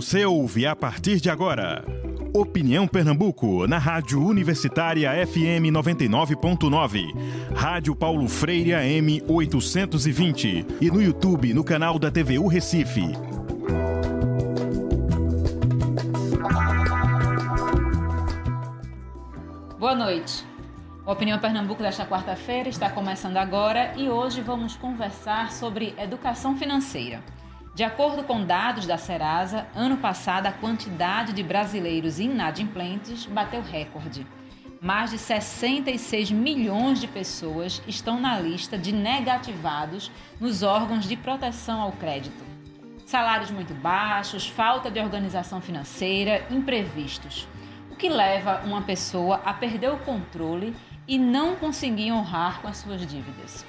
Você ouve a partir de agora. Opinião Pernambuco, na Rádio Universitária FM 99.9, Rádio Paulo Freire AM 820 e no YouTube no canal da TVU Recife. Boa noite. Opinião Pernambuco desta quarta-feira está começando agora e hoje vamos conversar sobre educação financeira. De acordo com dados da Serasa, ano passado a quantidade de brasileiros inadimplentes bateu recorde. Mais de 66 milhões de pessoas estão na lista de negativados nos órgãos de proteção ao crédito. Salários muito baixos, falta de organização financeira, imprevistos. O que leva uma pessoa a perder o controle e não conseguir honrar com as suas dívidas.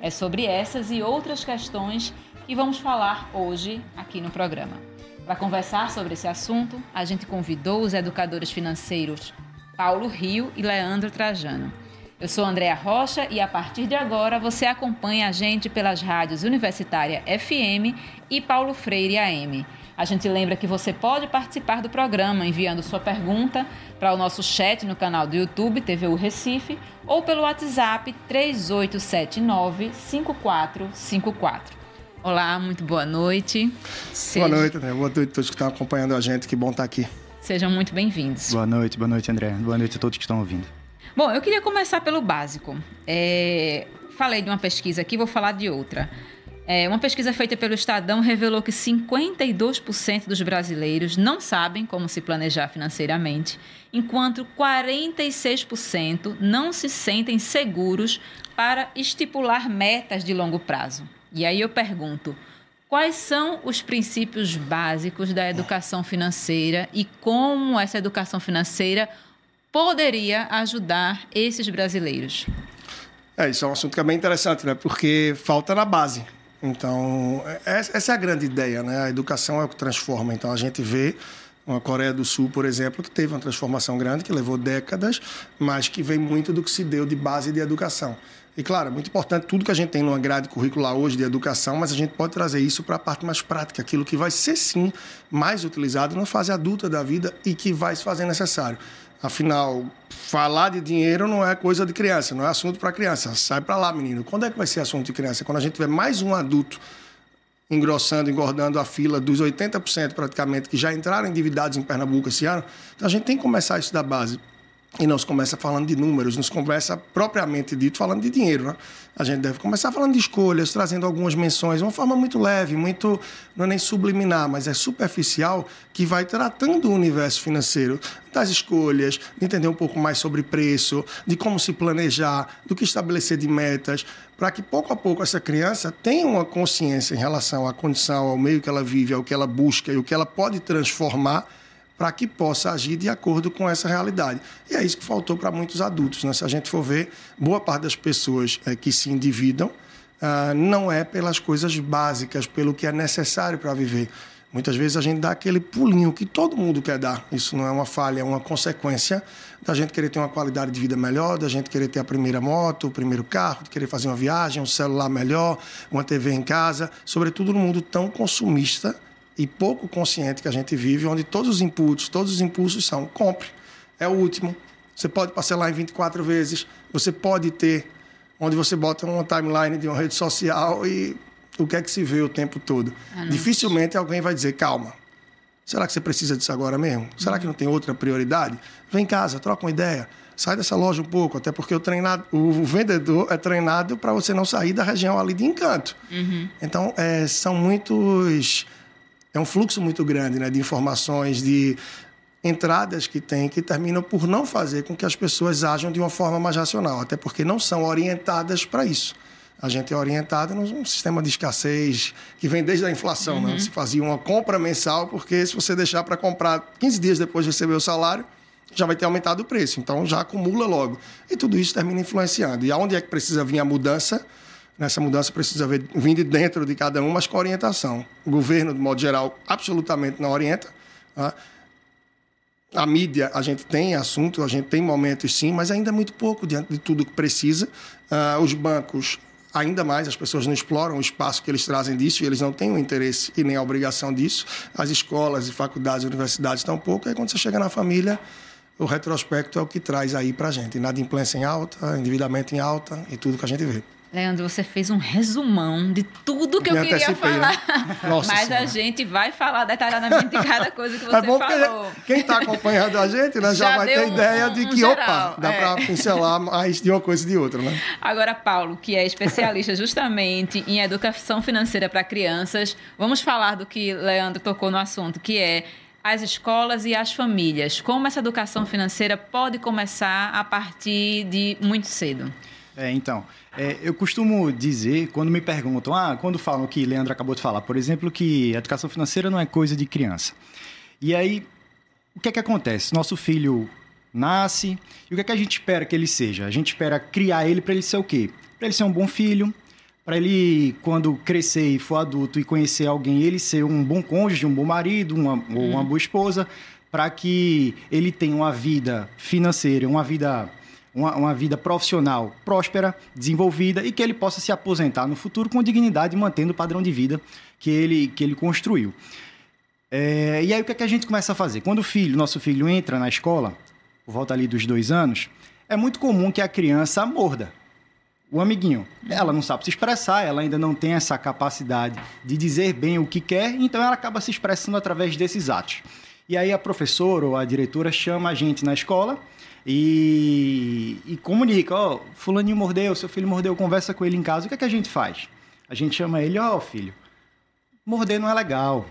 É sobre essas e outras questões e vamos falar hoje aqui no programa. Para conversar sobre esse assunto, a gente convidou os educadores financeiros Paulo Rio e Leandro Trajano. Eu sou Andréa Rocha e a partir de agora você acompanha a gente pelas rádios Universitária FM e Paulo Freire AM. A gente lembra que você pode participar do programa enviando sua pergunta para o nosso chat no canal do YouTube TVU Recife ou pelo WhatsApp 3879 5454. Olá, muito boa noite. Seja... Boa noite, André. Boa noite a todos que estão acompanhando a gente. Que bom estar aqui. Sejam muito bem-vindos. Boa noite, boa noite, André. Boa noite a todos que estão ouvindo. Bom, eu queria começar pelo básico. É... Falei de uma pesquisa aqui, vou falar de outra. É, uma pesquisa feita pelo Estadão revelou que 52% dos brasileiros não sabem como se planejar financeiramente, enquanto 46% não se sentem seguros para estipular metas de longo prazo. E aí eu pergunto: quais são os princípios básicos da educação financeira e como essa educação financeira poderia ajudar esses brasileiros? É, isso é um assunto que é bem interessante, né? Porque falta na base. Então, é, essa é a grande ideia, né? A educação é o que transforma. Então, a gente vê uma Coreia do Sul, por exemplo, que teve uma transformação grande, que levou décadas, mas que vem muito do que se deu de base de educação. E claro, é muito importante tudo que a gente tem numa grade curricular hoje de educação, mas a gente pode trazer isso para a parte mais prática, aquilo que vai ser sim mais utilizado na fase adulta da vida e que vai se fazer necessário. Afinal, falar de dinheiro não é coisa de criança, não é assunto para criança. Sai para lá, menino. Quando é que vai ser assunto de criança? Quando a gente tiver mais um adulto engrossando, engordando a fila dos 80% praticamente que já entraram endividados em Pernambuco esse ano. Então a gente tem que começar isso da base e não se começa falando de números, nos começa propriamente dito falando de dinheiro. Né? A gente deve começar falando de escolhas, trazendo algumas menções, uma forma muito leve, muito não é nem subliminar, mas é superficial, que vai tratando o universo financeiro, das escolhas, de entender um pouco mais sobre preço, de como se planejar, do que estabelecer de metas, para que pouco a pouco essa criança tenha uma consciência em relação à condição, ao meio que ela vive, ao que ela busca e o que ela pode transformar para que possa agir de acordo com essa realidade. E é isso que faltou para muitos adultos. Né? Se a gente for ver, boa parte das pessoas é, que se endividam ah, não é pelas coisas básicas, pelo que é necessário para viver. Muitas vezes a gente dá aquele pulinho que todo mundo quer dar. Isso não é uma falha, é uma consequência da gente querer ter uma qualidade de vida melhor, da gente querer ter a primeira moto, o primeiro carro, de querer fazer uma viagem, um celular melhor, uma TV em casa, sobretudo no mundo tão consumista e pouco consciente que a gente vive, onde todos os inputs, todos os impulsos são compre, é o último. Você pode parcelar em 24 vezes, você pode ter, onde você bota uma timeline de uma rede social e o que é que se vê o tempo todo. Ah, Dificilmente alguém vai dizer, calma, será que você precisa disso agora mesmo? Será que não tem outra prioridade? Vem em casa, troca uma ideia. Sai dessa loja um pouco, até porque o, treinado, o vendedor é treinado para você não sair da região ali de encanto. Uhum. Então, é, são muitos é um fluxo muito grande né, de informações, de entradas que tem que terminam por não fazer com que as pessoas ajam de uma forma mais racional, até porque não são orientadas para isso. A gente é orientado num sistema de escassez que vem desde a inflação. Né? Uhum. Né? Se fazia uma compra mensal, porque se você deixar para comprar 15 dias depois de receber o salário, já vai ter aumentado o preço. Então já acumula logo. E tudo isso termina influenciando. E aonde é que precisa vir a mudança? Nessa mudança precisa vir de dentro de cada um, mas com orientação. O governo, de modo geral, absolutamente não orienta. Tá? A mídia, a gente tem assunto, a gente tem momentos sim, mas ainda é muito pouco diante de tudo que precisa. Uh, os bancos ainda mais as pessoas não exploram o espaço que eles trazem disso e eles não têm o interesse e nem a obrigação disso. As escolas e faculdades universidades estão pouco. Aí quando você chega na família, o retrospecto é o que traz aí para a gente. Inadimplência em alta, endividamento em alta e tudo que a gente vê. Leandro, você fez um resumão de tudo que Me eu queria né? falar. Nossa Mas senhora. a gente vai falar detalhadamente de cada coisa que é você é bom falou. Quem está acompanhando a gente né, já, já vai ter ideia um, de que, um opa, dá é. para pincelar mais de uma coisa e de outra, né? Agora, Paulo, que é especialista justamente em educação financeira para crianças, vamos falar do que Leandro tocou no assunto, que é as escolas e as famílias. Como essa educação financeira pode começar a partir de muito cedo? É, então, é, eu costumo dizer, quando me perguntam, ah, quando falam que Leandro acabou de falar, por exemplo, que a educação financeira não é coisa de criança. E aí, o que é que acontece? Nosso filho nasce, e o que é que a gente espera que ele seja? A gente espera criar ele para ele ser o quê? Para ele ser um bom filho, para ele, quando crescer e for adulto e conhecer alguém, ele ser um bom cônjuge, um bom marido, uma, hum. ou uma boa esposa, para que ele tenha uma vida financeira, uma vida uma, uma, vida profissional próspera, desenvolvida e que ele possa se aposentar no futuro com dignidade, mantendo o padrão de vida que ele, que ele construiu. É, e aí o que, é que a gente começa a fazer? Quando o filho, nosso filho entra na escola, por volta ali dos dois anos, é muito comum que a criança morda o amiguinho. Ela não sabe se expressar, ela ainda não tem essa capacidade de dizer bem o que quer, então ela acaba se expressando através desses atos. E aí a professora ou a diretora chama a gente na escola e, e comunica, ó, oh, fulaninho mordeu, seu filho mordeu, conversa com ele em casa. O que é que a gente faz? A gente chama ele, ó, oh, filho, morder não é legal.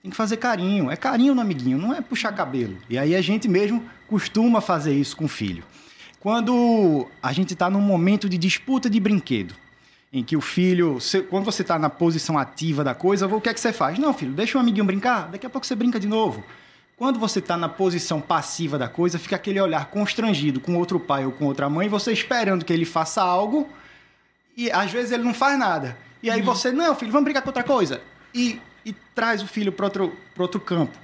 Tem que fazer carinho. É carinho no amiguinho, não é puxar cabelo. E aí a gente mesmo costuma fazer isso com o filho. Quando a gente está num momento de disputa de brinquedo, em que o filho, quando você está na posição ativa da coisa, o que é que você faz? Não, filho, deixa o amiguinho brincar, daqui a pouco você brinca de novo. Quando você está na posição passiva da coisa, fica aquele olhar constrangido com outro pai ou com outra mãe, você esperando que ele faça algo e às vezes ele não faz nada. E aí uhum. você, não, filho, vamos brincar com outra coisa. E, e traz o filho para outro, outro campo.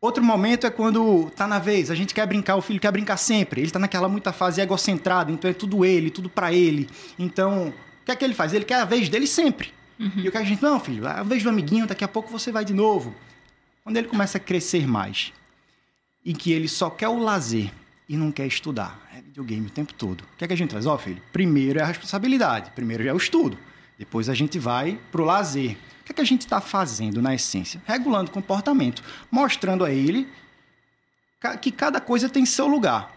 Outro momento é quando tá na vez, a gente quer brincar, o filho quer brincar sempre. Ele tá naquela muita fase egocentrada, então é tudo ele, tudo para ele. Então, o que é que ele faz? Ele quer a vez dele sempre. Uhum. E o que a gente, não, filho, a vez do amiguinho, daqui a pouco você vai de novo. Quando ele começa a crescer mais, e que ele só quer o lazer e não quer estudar, é videogame o tempo todo. O que é que a gente faz? Ó, oh, filho, primeiro é a responsabilidade, primeiro é o estudo, depois a gente vai pro lazer. O que é que a gente está fazendo na essência? Regulando o comportamento, mostrando a ele que cada coisa tem seu lugar.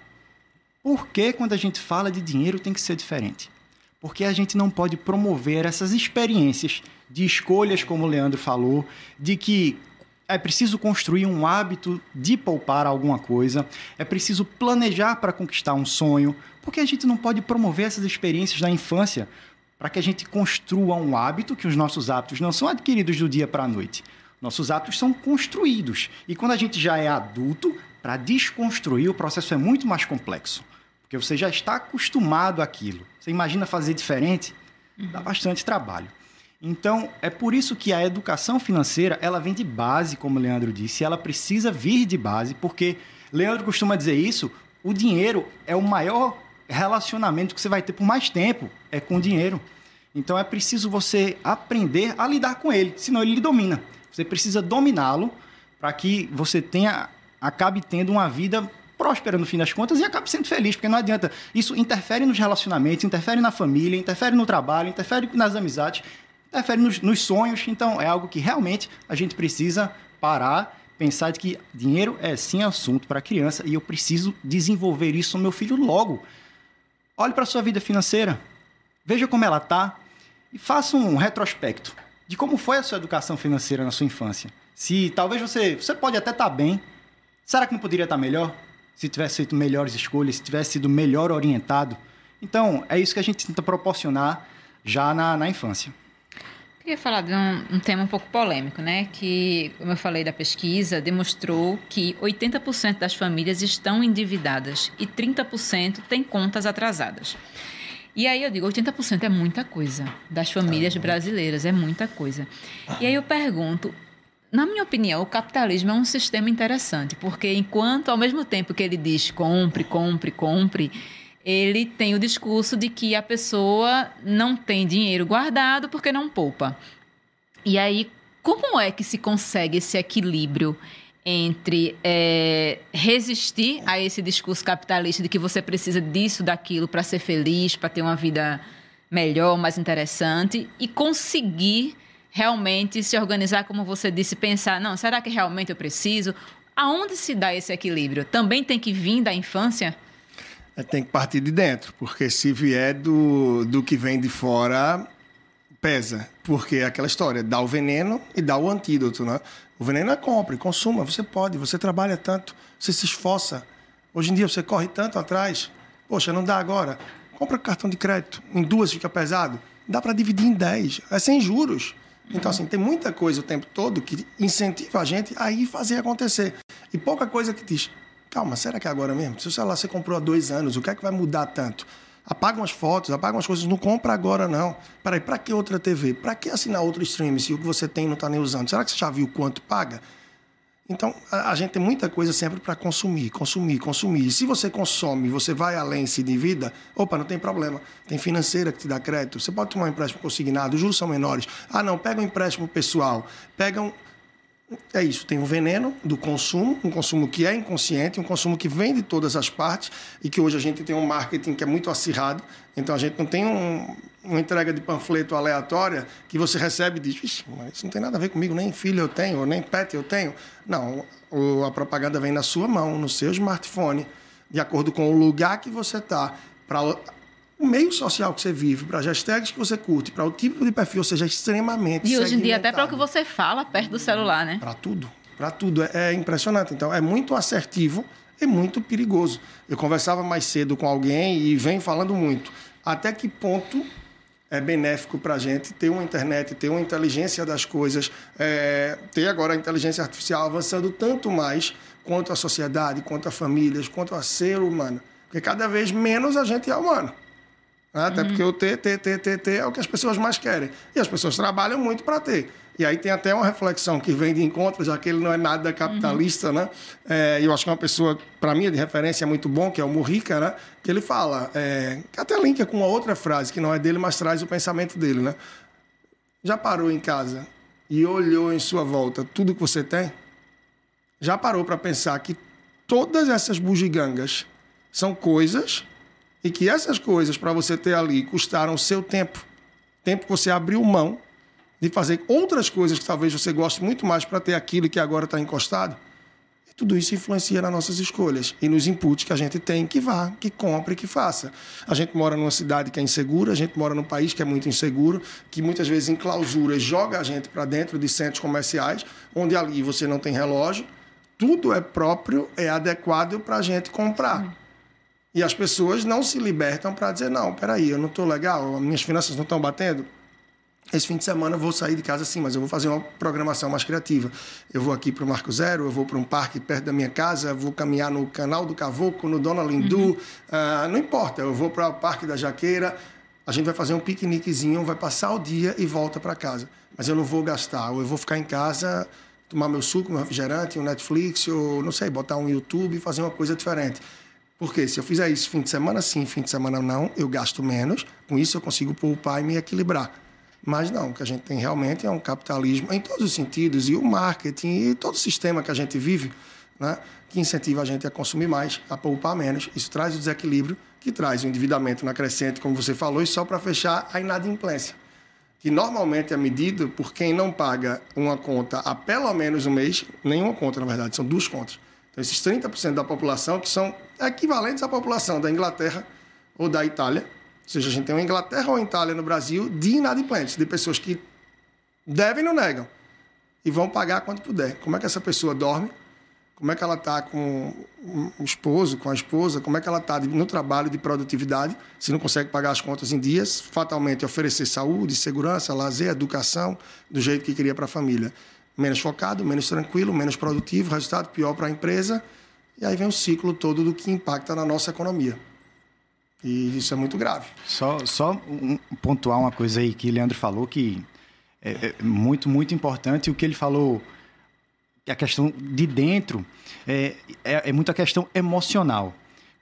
Por que quando a gente fala de dinheiro tem que ser diferente? Porque a gente não pode promover essas experiências de escolhas, como o Leandro falou, de que é preciso construir um hábito de poupar alguma coisa, é preciso planejar para conquistar um sonho, porque a gente não pode promover essas experiências na infância para que a gente construa um hábito, que os nossos hábitos não são adquiridos do dia para a noite. Nossos hábitos são construídos. E quando a gente já é adulto, para desconstruir o processo é muito mais complexo, porque você já está acostumado àquilo. Você imagina fazer diferente? Dá bastante trabalho. Então, é por isso que a educação financeira, ela vem de base, como o Leandro disse, ela precisa vir de base, porque Leandro costuma dizer isso, o dinheiro é o maior relacionamento que você vai ter por mais tempo, é com o dinheiro. Então é preciso você aprender a lidar com ele, senão ele lhe domina. Você precisa dominá-lo para que você tenha acabe tendo uma vida próspera no fim das contas e acabe sendo feliz, porque não adianta. Isso interfere nos relacionamentos, interfere na família, interfere no trabalho, interfere nas amizades interfere nos, nos sonhos. Então, é algo que realmente a gente precisa parar, pensar de que dinheiro é sim assunto para criança e eu preciso desenvolver isso no meu filho logo. Olhe para sua vida financeira, veja como ela está e faça um retrospecto de como foi a sua educação financeira na sua infância. Se talvez você, você pode até estar tá bem, será que não poderia estar tá melhor? Se tivesse feito melhores escolhas, se tivesse sido melhor orientado. Então, é isso que a gente tenta proporcionar já na, na infância. Queria falar de um, um, tema um pouco polêmico, né? Que, como eu falei da pesquisa, demonstrou que 80% das famílias estão endividadas e 30% têm contas atrasadas. E aí eu digo, 80% é muita coisa das famílias brasileiras, é muita coisa. E aí eu pergunto, na minha opinião, o capitalismo é um sistema interessante, porque enquanto ao mesmo tempo que ele diz compre, compre, compre, ele tem o discurso de que a pessoa não tem dinheiro guardado porque não poupa. E aí, como é que se consegue esse equilíbrio entre é, resistir a esse discurso capitalista de que você precisa disso, daquilo para ser feliz, para ter uma vida melhor, mais interessante, e conseguir realmente se organizar, como você disse, pensar, não, será que realmente eu preciso? Aonde se dá esse equilíbrio? Também tem que vir da infância? É, tem que partir de dentro, porque se vier do, do que vem de fora, pesa. Porque é aquela história, dá o veneno e dá o antídoto, né? O veneno é compre, consuma, você pode, você trabalha tanto, você se esforça. Hoje em dia você corre tanto atrás. Poxa, não dá agora. Compra cartão de crédito, em duas fica pesado. Dá para dividir em dez, é sem juros. Então, assim, tem muita coisa o tempo todo que incentiva a gente a ir fazer acontecer. E pouca coisa que diz, calma, será que é agora mesmo? Se o celular você comprou há dois anos, o que é que vai mudar tanto? Apaga umas fotos, apaga umas coisas, não compra agora não. Peraí, para que outra TV? Para que assinar outro stream se o que você tem não está nem usando? Será que você já viu quanto paga? Então, a, a gente tem muita coisa sempre para consumir, consumir, consumir. E se você consome, você vai além, se divida, opa, não tem problema. Tem financeira que te dá crédito. Você pode tomar um empréstimo consignado, os juros são menores. Ah, não, pega um empréstimo pessoal. Pega um, é isso, tem o veneno do consumo, um consumo que é inconsciente, um consumo que vem de todas as partes e que hoje a gente tem um marketing que é muito acirrado. Então a gente não tem um, uma entrega de panfleto aleatória que você recebe e diz: mas isso não tem nada a ver comigo, nem filho eu tenho, nem pet eu tenho. Não, a propaganda vem na sua mão, no seu smartphone, de acordo com o lugar que você está, para o meio social que você vive, para as hashtags que você curte, para o tipo de perfil, seja, extremamente E hoje em dia até para o que você fala perto do celular, né? Para tudo, para tudo. É, é impressionante. Então, é muito assertivo e muito perigoso. Eu conversava mais cedo com alguém e vem falando muito. Até que ponto é benéfico para a gente ter uma internet, ter uma inteligência das coisas, é, ter agora a inteligência artificial avançando tanto mais quanto a sociedade, quanto a famílias, quanto a ser humano. Porque cada vez menos a gente é humano. Né? Até uhum. porque o ter, ter, ter, ter, ter é o que as pessoas mais querem. E as pessoas trabalham muito para ter. E aí tem até uma reflexão que vem de encontro, já que ele não é nada capitalista, uhum. né? É, eu acho que é uma pessoa, para mim, de referência muito bom, que é o Murrica, né? Que ele fala, é, que até linka com uma outra frase, que não é dele, mas traz o pensamento dele, né? Já parou em casa e olhou em sua volta tudo que você tem? Já parou para pensar que todas essas bugigangas são coisas e que essas coisas, para você ter ali, custaram o seu tempo. Tempo que você abriu mão de fazer outras coisas que talvez você goste muito mais para ter aquilo que agora está encostado. E tudo isso influencia nas nossas escolhas e nos inputs que a gente tem que vá, que compre, que faça. A gente mora numa cidade que é insegura, a gente mora num país que é muito inseguro, que muitas vezes em clausura joga a gente para dentro de centros comerciais, onde ali você não tem relógio, tudo é próprio, é adequado para a gente comprar. E as pessoas não se libertam para dizer: não, peraí, eu não estou legal, minhas finanças não estão batendo. Esse fim de semana eu vou sair de casa sim, mas eu vou fazer uma programação mais criativa. Eu vou aqui para o Marco Zero, eu vou para um parque perto da minha casa, vou caminhar no Canal do Cavoco, no Dona Lindu, uhum. uh, não importa, eu vou para o Parque da Jaqueira, a gente vai fazer um piqueniquezinho, vai passar o dia e volta para casa. Mas eu não vou gastar, ou eu vou ficar em casa, tomar meu suco, meu refrigerante, um Netflix, ou não sei, botar um YouTube e fazer uma coisa diferente. Porque se eu fizer isso fim de semana sim, fim de semana não, eu gasto menos, com isso eu consigo poupar e me equilibrar. Mas não, o que a gente tem realmente é um capitalismo em todos os sentidos, e o marketing e todo o sistema que a gente vive, né, que incentiva a gente a consumir mais, a poupar menos. Isso traz o desequilíbrio, que traz o endividamento na crescente, como você falou, e só para fechar, a inadimplência. Que normalmente é medido por quem não paga uma conta há pelo menos um mês, nenhuma conta, na verdade, são duas contas então, esses 30% da população que são equivalentes à população da Inglaterra ou da Itália, ou seja, a gente tem uma Inglaterra ou Itália no Brasil de inadimplentes, de pessoas que devem e não negam e vão pagar quanto puder. Como é que essa pessoa dorme? Como é que ela está com o esposo, com a esposa? Como é que ela está no trabalho de produtividade? Se não consegue pagar as contas em dias, fatalmente oferecer saúde, segurança, lazer, educação, do jeito que queria para a família menos focado, menos tranquilo, menos produtivo, resultado pior para a empresa. E aí vem o ciclo todo do que impacta na nossa economia. E isso é muito grave. Só, só um, pontuar uma coisa aí que o Leandro falou que é, é muito, muito importante. O que ele falou, a questão de dentro é, é, é muito a questão emocional.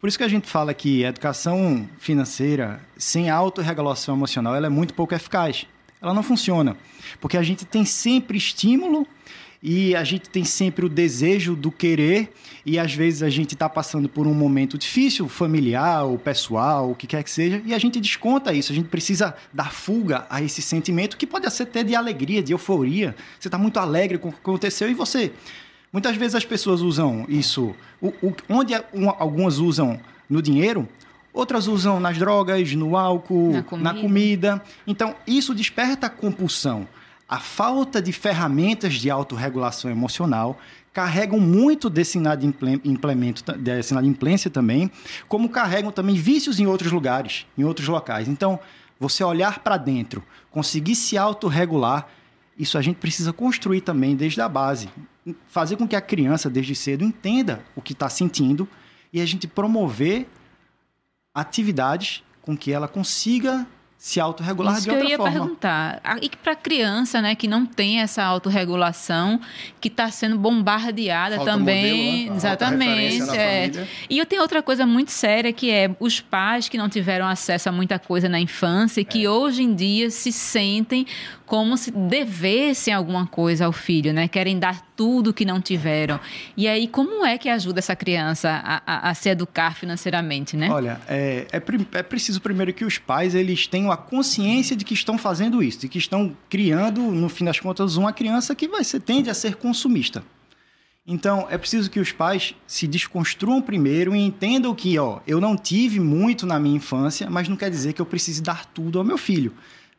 Por isso que a gente fala que a educação financeira sem autorregulação emocional ela é muito pouco eficaz. Ela não funciona. Porque a gente tem sempre estímulo e a gente tem sempre o desejo do querer e às vezes a gente está passando por um momento difícil, familiar ou pessoal, o que quer que seja, e a gente desconta isso. A gente precisa dar fuga a esse sentimento que pode ser até de alegria, de euforia. Você está muito alegre com o que aconteceu e você Muitas vezes as pessoas usam isso, o, o, onde algumas usam no dinheiro, outras usam nas drogas, no álcool, na comida. na comida. Então, isso desperta compulsão. A falta de ferramentas de autorregulação emocional carregam muito desse inadimplência, desse inadimplência também, como carregam também vícios em outros lugares, em outros locais. Então, você olhar para dentro, conseguir se autorregular, isso a gente precisa construir também desde a base fazer com que a criança, desde cedo, entenda o que está sentindo e a gente promover atividades com que ela consiga se autorregular Isso de outra forma. forma. eu ia perguntar. E para a criança, né, que não tem essa autorregulação, que está sendo bombardeada Falta também, modelo, né? exatamente. É. E eu tenho outra coisa muito séria que é os pais que não tiveram acesso a muita coisa na infância e que é. hoje em dia se sentem como se devessem alguma coisa ao filho, né? Querem dar tudo que não tiveram. E aí, como é que ajuda essa criança a, a, a se educar financeiramente, né? Olha, é, é, é, preciso primeiro que os pais eles tenham a consciência de que estão fazendo isso, de que estão criando, no fim das contas, uma criança que vai ser, tende a ser consumista. Então, é preciso que os pais se desconstruam primeiro e entendam que, ó, eu não tive muito na minha infância, mas não quer dizer que eu precise dar tudo ao meu filho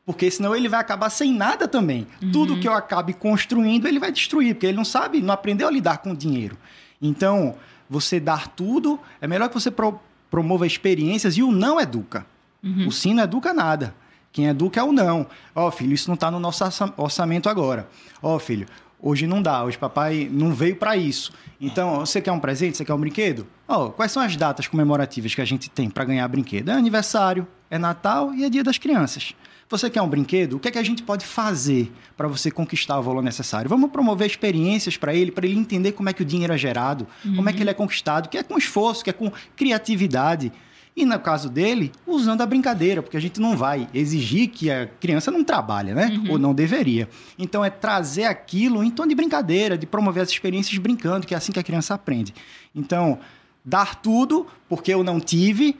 porque senão ele vai acabar sem nada também. Uhum. Tudo que eu acabe construindo, ele vai destruir, porque ele não sabe, não aprendeu a lidar com o dinheiro. Então, você dar tudo, é melhor que você pro, promova experiências e o não educa. Uhum. O sim não educa nada. Quem educa é o não. Ó, oh, filho, isso não está no nosso orçamento agora. Ó, oh, filho, hoje não dá, hoje papai não veio para isso. Então, você quer um presente? Você quer um brinquedo? Ó, oh, quais são as datas comemorativas que a gente tem para ganhar brinquedo? É aniversário, é Natal e é Dia das Crianças. Você quer um brinquedo? O que é que a gente pode fazer para você conquistar o valor necessário? Vamos promover experiências para ele, para ele entender como é que o dinheiro é gerado, uhum. como é que ele é conquistado, que é com esforço, que é com criatividade. E no caso dele, usando a brincadeira, porque a gente não vai exigir que a criança não trabalhe, né? Uhum. Ou não deveria. Então é trazer aquilo em tom de brincadeira, de promover as experiências brincando, que é assim que a criança aprende. Então, dar tudo, porque eu não tive,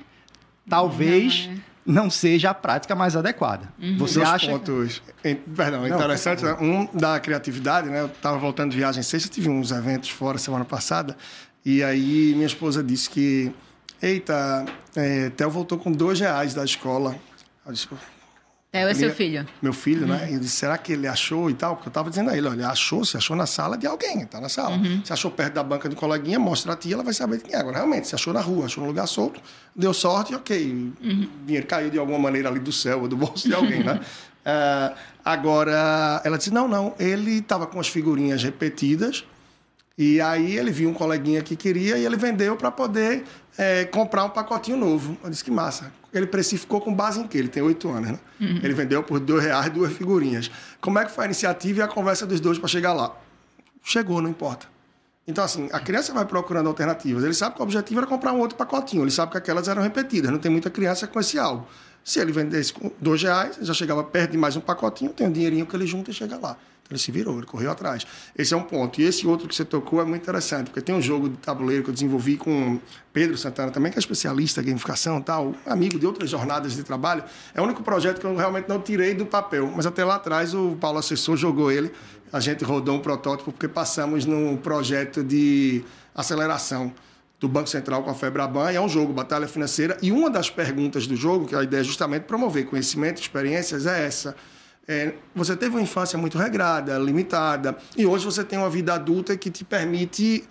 talvez. Não, é não seja a prática mais adequada. Uhum. Você Dois acha pontos, perdão, não, interessante, né? um da criatividade, né? Eu estava voltando de viagem sexta, tive uns eventos fora semana passada, e aí minha esposa disse que, eita, é, Theo voltou com dois reais da escola. Eu disse, Theo é seu filho. Meu filho, né? uhum. né? E eu disse, será que ele achou e tal? Porque eu estava dizendo a ele, olha, achou, se achou na sala de alguém, está na sala. Uhum. Se achou perto da banca de um coleguinha, mostra a tia, ela vai saber de quem é. Agora, realmente, se achou na rua, achou no lugar solto, deu sorte, ok. Uhum. O dinheiro caiu de alguma maneira ali do céu ou do bolso de alguém, né? Uh, agora, ela disse, não, não, ele estava com as figurinhas repetidas e aí ele viu um coleguinha que queria e ele vendeu para poder é, comprar um pacotinho novo. Eu disse que massa. Ele precificou com base em quê? Ele tem oito anos, né? Uhum. Ele vendeu por dois reais duas figurinhas. Como é que foi a iniciativa e a conversa dos dois para chegar lá? Chegou, não importa. Então, assim, a criança vai procurando alternativas. Ele sabe que o objetivo era comprar um outro pacotinho. Ele sabe que aquelas eram repetidas. Não tem muita criança com esse algo. Se ele vendesse com dois reais, já chegava perto de mais um pacotinho, tem um dinheirinho que ele junta e chega lá. Ele se virou, ele correu atrás. Esse é um ponto. E esse outro que você tocou é muito interessante, porque tem um jogo de tabuleiro que eu desenvolvi com Pedro Santana também, que é especialista em gamificação tal, amigo de outras jornadas de trabalho. É o único projeto que eu realmente não tirei do papel, mas até lá atrás o Paulo Assessor jogou ele. A gente rodou um protótipo porque passamos num projeto de aceleração do Banco Central com a Febraban, e é um jogo, batalha financeira, e uma das perguntas do jogo, que a ideia é justamente promover conhecimento, experiências, é essa é, você teve uma infância muito regrada, limitada, e hoje você tem uma vida adulta que te permite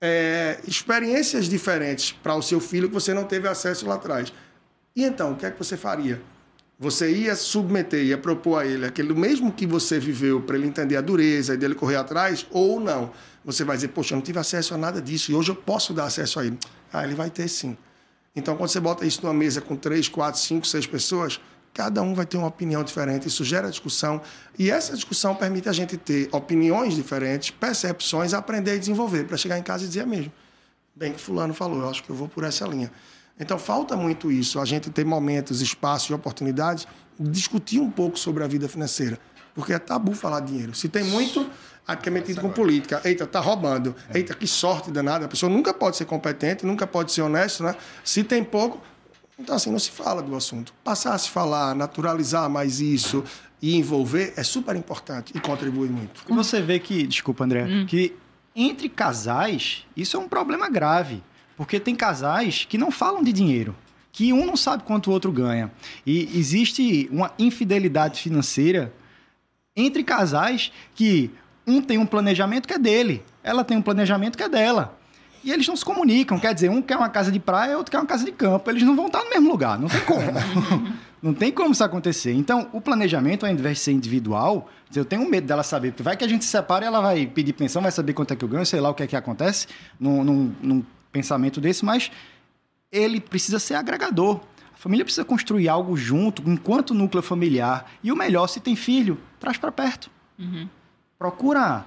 é, experiências diferentes para o seu filho que você não teve acesso lá atrás. E então, o que é que você faria? Você ia submeter, ia propor a ele aquele mesmo que você viveu para ele entender a dureza e dele correr atrás, ou não? Você vai dizer, poxa, eu não tive acesso a nada disso e hoje eu posso dar acesso a ele. Ah, ele vai ter sim. Então, quando você bota isso numa mesa com três, quatro, cinco, seis pessoas, Cada um vai ter uma opinião diferente, isso gera discussão. E essa discussão permite a gente ter opiniões diferentes, percepções, aprender e desenvolver, para chegar em casa e dizer mesmo. Bem que fulano falou, eu acho que eu vou por essa linha. Então falta muito isso, a gente ter momentos, espaços e oportunidades de discutir um pouco sobre a vida financeira. Porque é tabu falar dinheiro. Se tem muito, aí que é metido com política. Eita, tá roubando. Eita, que sorte danada. A pessoa nunca pode ser competente, nunca pode ser honesto, né? Se tem pouco, então assim, não se fala do assunto. Passar a se falar, naturalizar mais isso e envolver é super importante e contribui muito. E você vê que, desculpa, André, hum. que entre casais, isso é um problema grave. Porque tem casais que não falam de dinheiro que um não sabe quanto o outro ganha. E existe uma infidelidade financeira entre casais que um tem um planejamento que é dele, ela tem um planejamento que é dela. E eles não se comunicam. Quer dizer, um quer uma casa de praia, outro quer uma casa de campo. Eles não vão estar no mesmo lugar. Não tem como. não tem como isso acontecer. Então, o planejamento, ao invés de ser individual, eu tenho medo dela saber. Vai que a gente se separa e ela vai pedir pensão, vai saber quanto é que eu ganho, sei lá o que é que acontece num, num, num pensamento desse, mas ele precisa ser agregador. A família precisa construir algo junto, enquanto núcleo familiar. E o melhor, se tem filho, traz para perto. Uhum. Procura,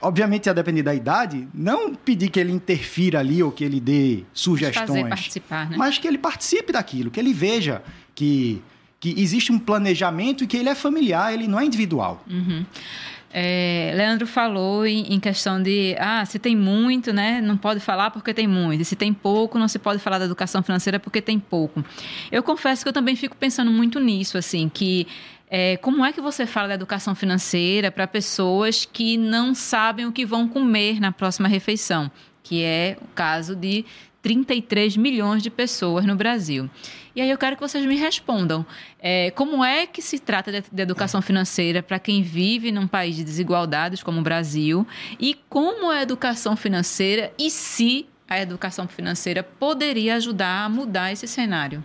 obviamente, a depender da idade, não pedir que ele interfira ali ou que ele dê sugestões. Fazer participar, né? Mas que ele participe daquilo, que ele veja que, que existe um planejamento e que ele é familiar, ele não é individual. Uhum. É, Leandro falou em, em, questão de, ah, se tem muito, né, não pode falar porque tem muito. E se tem pouco, não se pode falar da educação financeira porque tem pouco. Eu confesso que eu também fico pensando muito nisso, assim, que é, como é que você fala da educação financeira para pessoas que não sabem o que vão comer na próxima refeição? Que é o caso de 33 milhões de pessoas no Brasil. E aí eu quero que vocês me respondam. É, como é que se trata de, de educação financeira para quem vive num país de desigualdades como o Brasil? E como a educação financeira e se a educação financeira poderia ajudar a mudar esse cenário?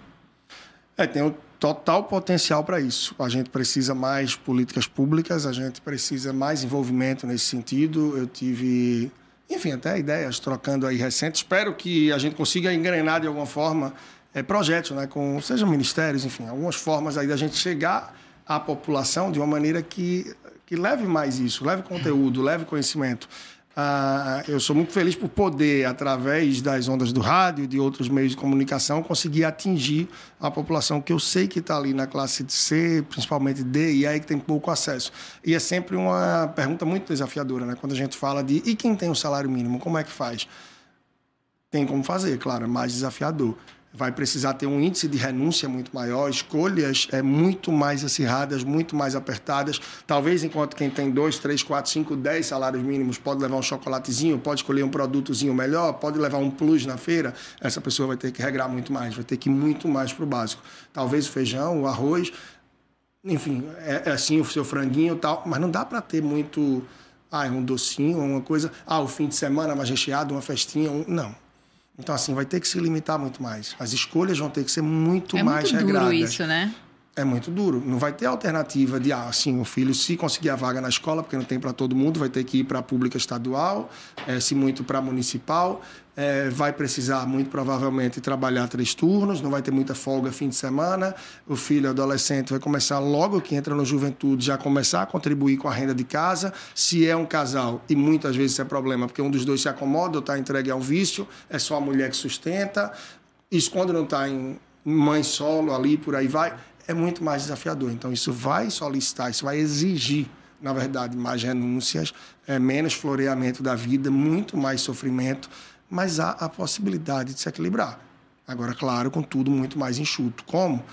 É, tem um total potencial para isso. A gente precisa mais políticas públicas, a gente precisa mais envolvimento nesse sentido. Eu tive, enfim, até ideias trocando aí recentes. Espero que a gente consiga engrenar de alguma forma é, projetos, né, com sejam ministérios, enfim, algumas formas aí da gente chegar à população de uma maneira que, que leve mais isso, leve conteúdo, leve conhecimento. Ah, eu sou muito feliz por poder, através das ondas do rádio e de outros meios de comunicação, conseguir atingir a população que eu sei que está ali na classe C, principalmente D, e aí que tem pouco acesso. E é sempre uma pergunta muito desafiadora, né? Quando a gente fala de e quem tem o um salário mínimo, como é que faz? Tem como fazer, claro, é mais desafiador vai precisar ter um índice de renúncia muito maior, escolhas é, muito mais acirradas, muito mais apertadas. Talvez enquanto quem tem dois, três, quatro, cinco, dez salários mínimos pode levar um chocolatezinho, pode escolher um produtozinho melhor, pode levar um plus na feira, essa pessoa vai ter que regrar muito mais, vai ter que ir muito mais para o básico. Talvez o feijão, o arroz, enfim, é, é assim o seu franguinho e tal, mas não dá para ter muito, ah, um docinho, uma coisa, ah, o fim de semana mais recheado, uma festinha, um... não então, assim, vai ter que se limitar muito mais. As escolhas vão ter que ser muito é mais muito regradas. É duro isso, né? É muito duro. Não vai ter alternativa de, ah, assim, o filho, se conseguir a vaga na escola, porque não tem para todo mundo, vai ter que ir para a pública estadual, é, se muito para municipal é, vai precisar muito provavelmente trabalhar três turnos, não vai ter muita folga fim de semana. O filho adolescente vai começar logo que entra no juventude já começar a contribuir com a renda de casa. Se é um casal e muitas vezes isso é problema porque um dos dois se acomoda ou está entregue ao vício, é só a mulher que sustenta. Isso quando não está em mãe solo ali por aí vai é muito mais desafiador. Então isso vai solicitar, isso vai exigir na verdade, mais renúncias, é, menos floreamento da vida, muito mais sofrimento, mas há a possibilidade de se equilibrar. Agora, claro, com tudo muito mais enxuto. Como?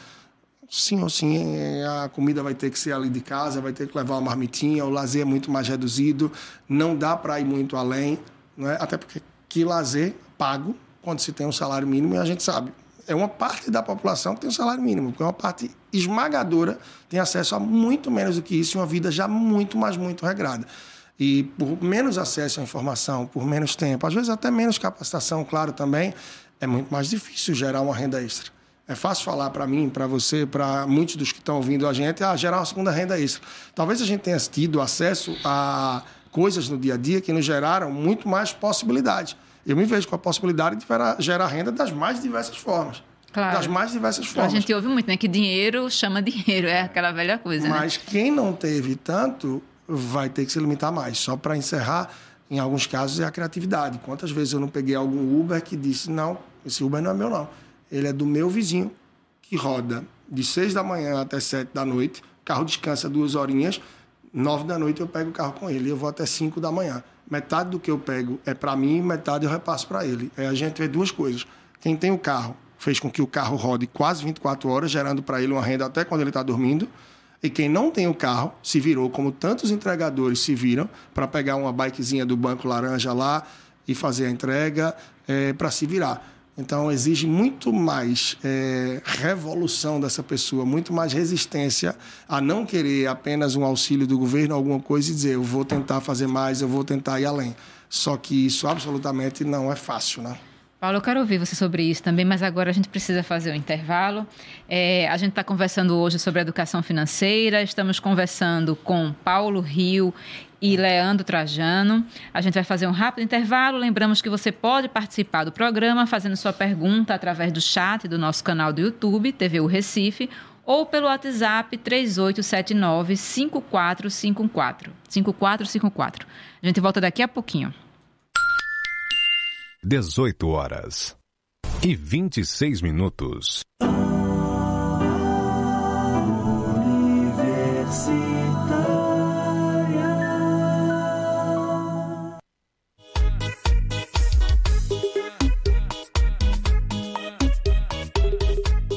Sim ou sim, a comida vai ter que ser ali de casa, vai ter que levar uma marmitinha, o lazer é muito mais reduzido, não dá para ir muito além, não é? até porque que lazer pago quando se tem um salário mínimo, e a gente sabe, é uma parte da população que tem um salário mínimo, porque uma parte esmagadora tem acesso a muito menos do que isso e uma vida já muito, mas muito regrada. E por menos acesso à informação, por menos tempo, às vezes até menos capacitação, claro, também, é muito mais difícil gerar uma renda extra. É fácil falar para mim, para você, para muitos dos que estão ouvindo a gente, ah, gerar uma segunda renda extra. Talvez a gente tenha tido acesso a coisas no dia a dia que nos geraram muito mais possibilidades. Eu me vejo com a possibilidade de gerar renda das mais diversas formas. Claro. Das mais diversas formas. A gente ouve muito, né? Que dinheiro chama dinheiro, é aquela velha coisa. Mas né? quem não teve tanto vai ter que se limitar mais. Só para encerrar, Em alguns casos é a criatividade. Quantas vezes eu não peguei algum Uber que disse: não, esse Uber não é meu, não. Ele é do meu vizinho, que roda de seis da manhã até sete da noite. O carro descansa duas horinhas. Nove da noite eu pego o carro com ele. Eu vou até cinco da manhã. Metade do que eu pego é para mim, metade eu repasso para ele. Aí a gente vê duas coisas. Quem tem o carro fez com que o carro rode quase 24 horas, gerando para ele uma renda até quando ele está dormindo. E quem não tem o carro se virou, como tantos entregadores se viram, para pegar uma bikezinha do Banco Laranja lá e fazer a entrega é, para se virar. Então, exige muito mais é, revolução dessa pessoa, muito mais resistência a não querer apenas um auxílio do governo, alguma coisa, e dizer eu vou tentar fazer mais, eu vou tentar ir além. Só que isso absolutamente não é fácil, né? Paulo, eu quero ouvir você sobre isso também, mas agora a gente precisa fazer um intervalo. É, a gente está conversando hoje sobre educação financeira, estamos conversando com Paulo Rio e Leandro Trajano. A gente vai fazer um rápido intervalo. Lembramos que você pode participar do programa fazendo sua pergunta através do chat do nosso canal do YouTube, TV O Recife, ou pelo WhatsApp 3879 5454. 5454. A gente volta daqui a pouquinho. 18 horas e 26 minutos.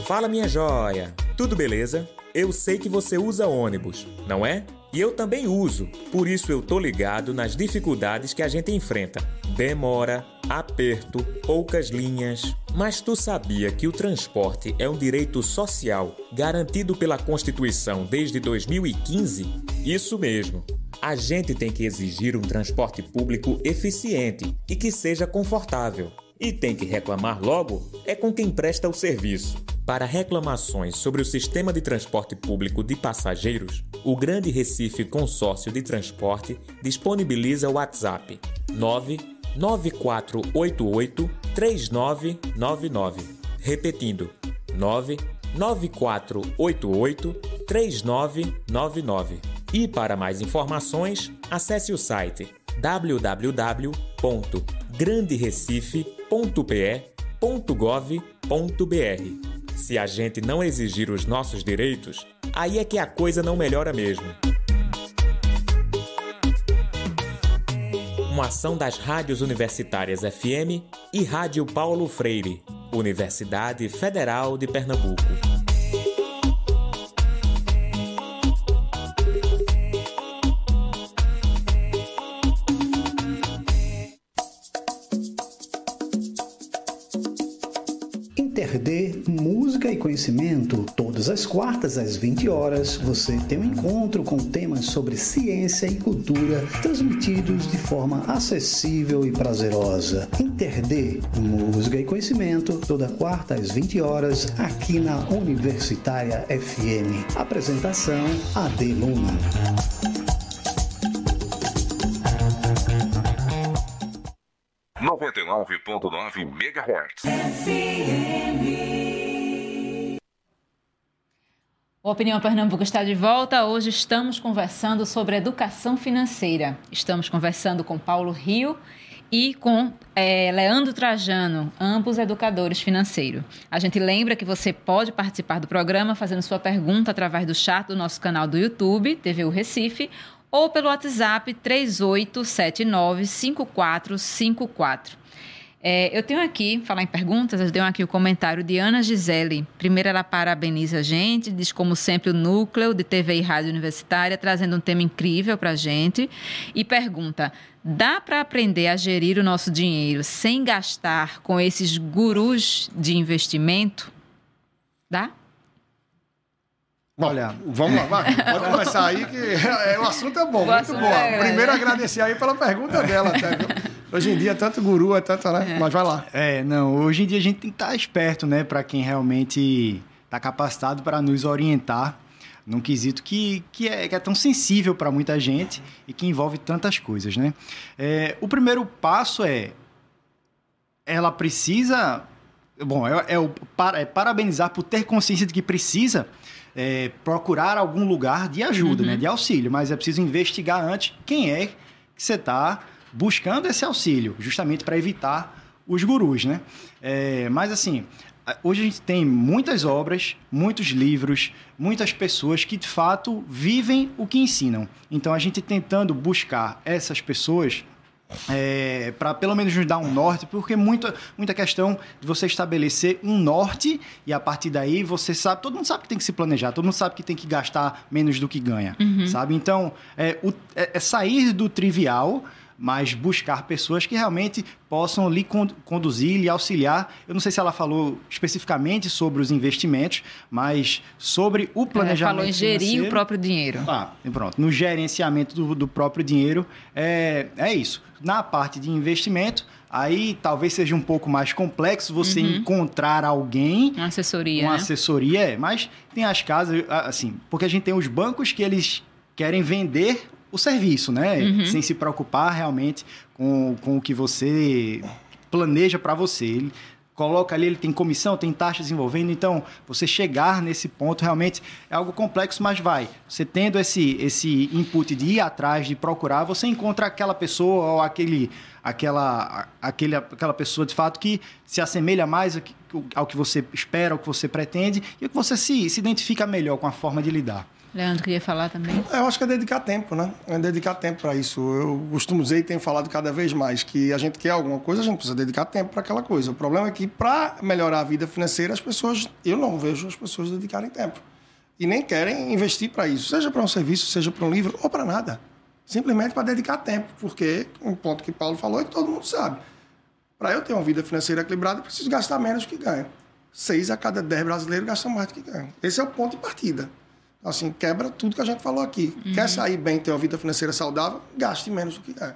Fala minha joia, tudo beleza? Eu sei que você usa ônibus, não é? E eu também uso, por isso eu tô ligado nas dificuldades que a gente enfrenta. Demora, aperto, poucas linhas. Mas tu sabia que o transporte é um direito social garantido pela Constituição desde 2015? Isso mesmo. A gente tem que exigir um transporte público eficiente e que seja confortável. E tem que reclamar logo é com quem presta o serviço. Para reclamações sobre o sistema de transporte público de passageiros, o Grande Recife Consórcio de Transporte disponibiliza o WhatsApp 99488 3999. Repetindo, 99488 3999. E para mais informações, acesse o site www.granderecife.pe.gov.br. Se a gente não exigir os nossos direitos, aí é que a coisa não melhora mesmo. Uma ação das rádios universitárias FM e Rádio Paulo Freire, Universidade Federal de Pernambuco. Conhecimento. Todas as quartas às 20 horas, você tem um encontro com temas sobre ciência e cultura transmitidos de forma acessível e prazerosa. Interd, música e conhecimento, toda quarta às 20 horas, aqui na Universitária FM. Apresentação AD Luna. 99.9 MHz. O Opinião Pernambuco está de volta. Hoje estamos conversando sobre educação financeira. Estamos conversando com Paulo Rio e com é, Leandro Trajano, ambos educadores financeiros. A gente lembra que você pode participar do programa fazendo sua pergunta através do chat do nosso canal do YouTube, TV o Recife, ou pelo WhatsApp 3879-5454. É, eu tenho aqui, falar em perguntas, eu tenho aqui o comentário de Ana Gisele. Primeiro, ela parabeniza a gente, diz como sempre o núcleo de TV e rádio universitária, trazendo um tema incrível para a gente. E pergunta: dá para aprender a gerir o nosso dinheiro sem gastar com esses gurus de investimento? Dá? Bom, Olha, vamos lá, vai, pode começar aí que é, o assunto é bom, o muito bom. É Primeiro agradecer aí pela pergunta dela, até, viu? Hoje em dia, tanto guru é tanto, né? É. Mas vai lá. É, não, hoje em dia a gente tem que estar esperto, né? Para quem realmente está capacitado para nos orientar num quesito que, que, é, que é tão sensível para muita gente e que envolve tantas coisas, né? É, o primeiro passo é ela precisa bom é, é, o, é parabenizar por ter consciência de que precisa é, procurar algum lugar de ajuda, uhum. né, de auxílio, mas é preciso investigar antes quem é que você está buscando esse auxílio, justamente para evitar os gurus, né? É, mas assim, hoje a gente tem muitas obras, muitos livros, muitas pessoas que de fato vivem o que ensinam. Então a gente tentando buscar essas pessoas é, para pelo menos nos dar um norte, porque muita, muita questão de você estabelecer um norte e a partir daí você sabe, todo mundo sabe que tem que se planejar, todo mundo sabe que tem que gastar menos do que ganha, uhum. sabe? Então, é, o, é, é sair do trivial mas buscar pessoas que realmente possam lhe conduzir, lhe auxiliar. Eu não sei se ela falou especificamente sobre os investimentos, mas sobre o planejamento. É, falou em gerir financeiro. o próprio dinheiro. Ah, pronto. No gerenciamento do, do próprio dinheiro, é, é isso. Na parte de investimento, Aí talvez seja um pouco mais complexo você uhum. encontrar alguém. Uma assessoria. Uma né? assessoria, é. Mas tem as casas, assim, porque a gente tem os bancos que eles querem vender o serviço, né? Uhum. Sem se preocupar realmente com, com o que você planeja para você. Ele coloca ali, ele tem comissão, tem taxas envolvendo, então você chegar nesse ponto realmente é algo complexo, mas vai. Você tendo esse, esse input de ir atrás, de procurar, você encontra aquela pessoa ou aquele, aquela, aquele, aquela pessoa de fato que se assemelha mais ao que você espera, ao que você pretende e que você se, se identifica melhor com a forma de lidar. Leandro queria falar também. Eu acho que é dedicar tempo, né? É dedicar tempo para isso. Eu costumo dizer e tenho falado cada vez mais que a gente quer alguma coisa, a gente precisa dedicar tempo para aquela coisa. O problema é que para melhorar a vida financeira, as pessoas, eu não vejo as pessoas dedicarem tempo. E nem querem investir para isso, seja para um serviço, seja para um livro ou para nada. Simplesmente para dedicar tempo, porque um ponto que Paulo falou é que todo mundo sabe. Para eu ter uma vida financeira equilibrada, eu preciso gastar menos do que ganho. Seis a cada dez brasileiros gastam mais do que ganham. Esse é o ponto de partida. Assim, quebra tudo que a gente falou aqui. Uhum. Quer sair bem, ter uma vida financeira saudável, gaste menos do que é.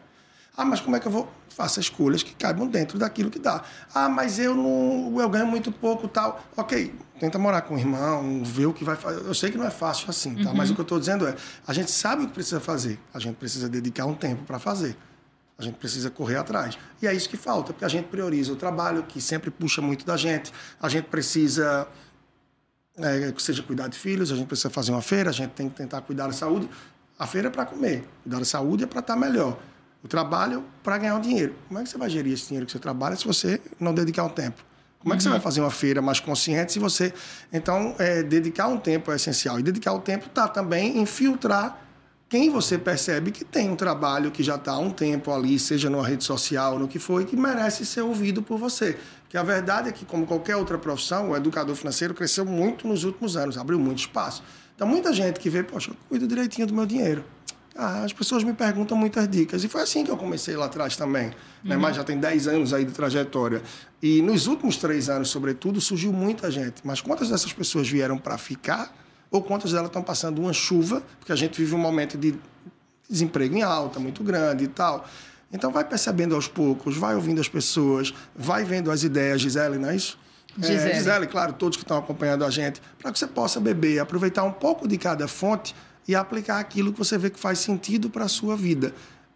Ah, mas como é que eu vou? Faça escolhas que caibam dentro daquilo que dá. Ah, mas eu não, eu ganho muito pouco tal. Ok, tenta morar com o irmão, ver o que vai fazer. Eu sei que não é fácil assim, tá? Uhum. Mas o que eu estou dizendo é, a gente sabe o que precisa fazer. A gente precisa dedicar um tempo para fazer. A gente precisa correr atrás. E é isso que falta, porque a gente prioriza o trabalho, que sempre puxa muito da gente. A gente precisa é, seja cuidar de filhos, a gente precisa fazer uma feira, a gente tem que tentar cuidar da saúde. A feira é para comer, cuidar da saúde é para estar tá melhor. O trabalho é para ganhar o dinheiro. Como é que você vai gerir esse dinheiro que você trabalha se você não dedicar um tempo? Como é que uhum. você vai fazer uma feira mais consciente se você. Então, é, dedicar um tempo é essencial. E dedicar o tempo está também em filtrar quem você percebe que tem um trabalho que já está há um tempo ali, seja numa rede social, no que for, e que merece ser ouvido por você. Que a verdade é que, como qualquer outra profissão, o educador financeiro cresceu muito nos últimos anos, abriu muito espaço. Então, muita gente que vê, poxa, eu cuido direitinho do meu dinheiro. Ah, as pessoas me perguntam muitas dicas. E foi assim que eu comecei lá atrás também. Né? Uhum. Mas já tem 10 anos aí de trajetória. E nos últimos três anos, sobretudo, surgiu muita gente. Mas quantas dessas pessoas vieram para ficar ou quantas delas estão passando uma chuva, porque a gente vive um momento de desemprego em alta, muito grande e tal. Então vai percebendo aos poucos, vai ouvindo as pessoas, vai vendo as ideias, Gisele, não é isso? Gisele. É, Gisele, claro, todos que estão acompanhando a gente, para que você possa beber, aproveitar um pouco de cada fonte e aplicar aquilo que você vê que faz sentido para a sua vida.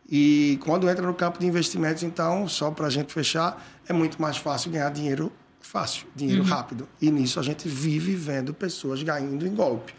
E quando entra no campo de investimentos, então, só para a gente fechar, é muito mais fácil ganhar dinheiro fácil, dinheiro uhum. rápido. E nisso a gente vive vendo pessoas ganhando em golpe.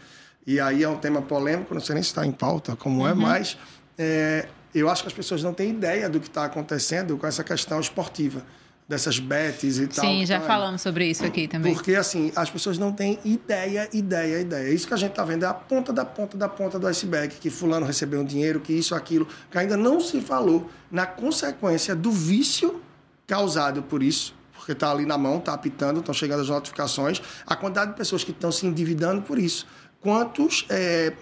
E aí é um tema polêmico, não sei nem se está em pauta, como é, uhum. é, mas é, eu acho que as pessoas não têm ideia do que está acontecendo com essa questão esportiva, dessas bets e tal. Sim, já falamos sobre isso aqui também. Porque, assim, as pessoas não têm ideia, ideia, ideia. Isso que a gente está vendo é a ponta da ponta da ponta do iceberg, que fulano recebeu um dinheiro, que isso, aquilo, que ainda não se falou na consequência do vício causado por isso porque está ali na mão, está apitando, estão chegando as notificações, a quantidade de pessoas que estão se endividando por isso. Quantos, é,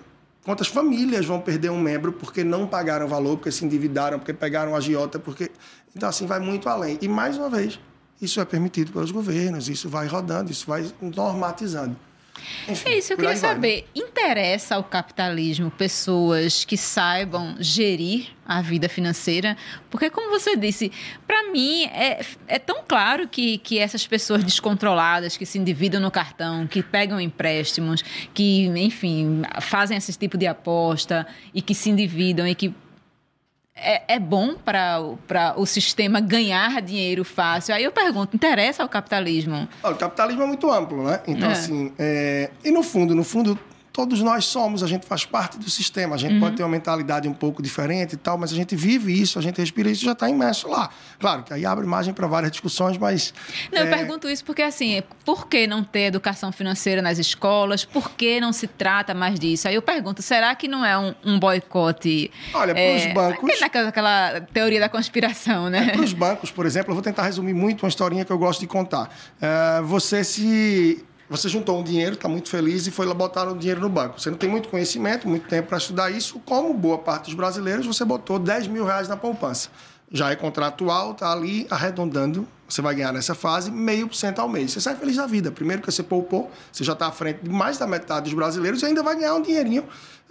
quantas famílias vão perder um membro porque não pagaram valor, porque se endividaram, porque pegaram a agiota, porque. Então, assim, vai muito além. E, mais uma vez, isso é permitido pelos governos, isso vai rodando, isso vai normatizando. Enfim, é isso, eu queria saber. Vai, né? Interessa ao capitalismo pessoas que saibam gerir a vida financeira? Porque, como você disse, para mim é, é tão claro que, que essas pessoas descontroladas, que se endividam no cartão, que pegam empréstimos, que, enfim, fazem esse tipo de aposta e que se endividam e que é, é bom para o sistema ganhar dinheiro fácil. Aí eu pergunto, interessa ao capitalismo? O capitalismo é muito amplo, né? Então, é. assim, é... e no fundo, no fundo, todos nós somos, a gente faz parte do sistema. A gente uhum. pode ter uma mentalidade um pouco diferente e tal, mas a gente vive isso, a gente respira isso já está imerso lá. Claro que aí abre margem para várias discussões, mas. Não, é... eu pergunto isso porque, assim, por que não ter educação financeira nas escolas? Por que não se trata mais disso? Aí eu pergunto, será que não é um, um boicote? Olha, para os é, bancos. Naquela aquela teoria da conspiração, né? É, para os bancos, por exemplo, eu vou tentar resumir muito uma historinha que eu gosto de contar. É, você se você juntou um dinheiro, está muito feliz e foi lá botar o dinheiro no banco. Você não tem muito conhecimento, muito tempo para estudar isso. Como boa parte dos brasileiros, você botou 10 mil reais na poupança. Já é contratual, está ali arredondando. Você vai ganhar nessa fase meio por cento ao mês. Você sai feliz da vida. Primeiro que você poupou, você já está à frente de mais da metade dos brasileiros e ainda vai ganhar um dinheirinho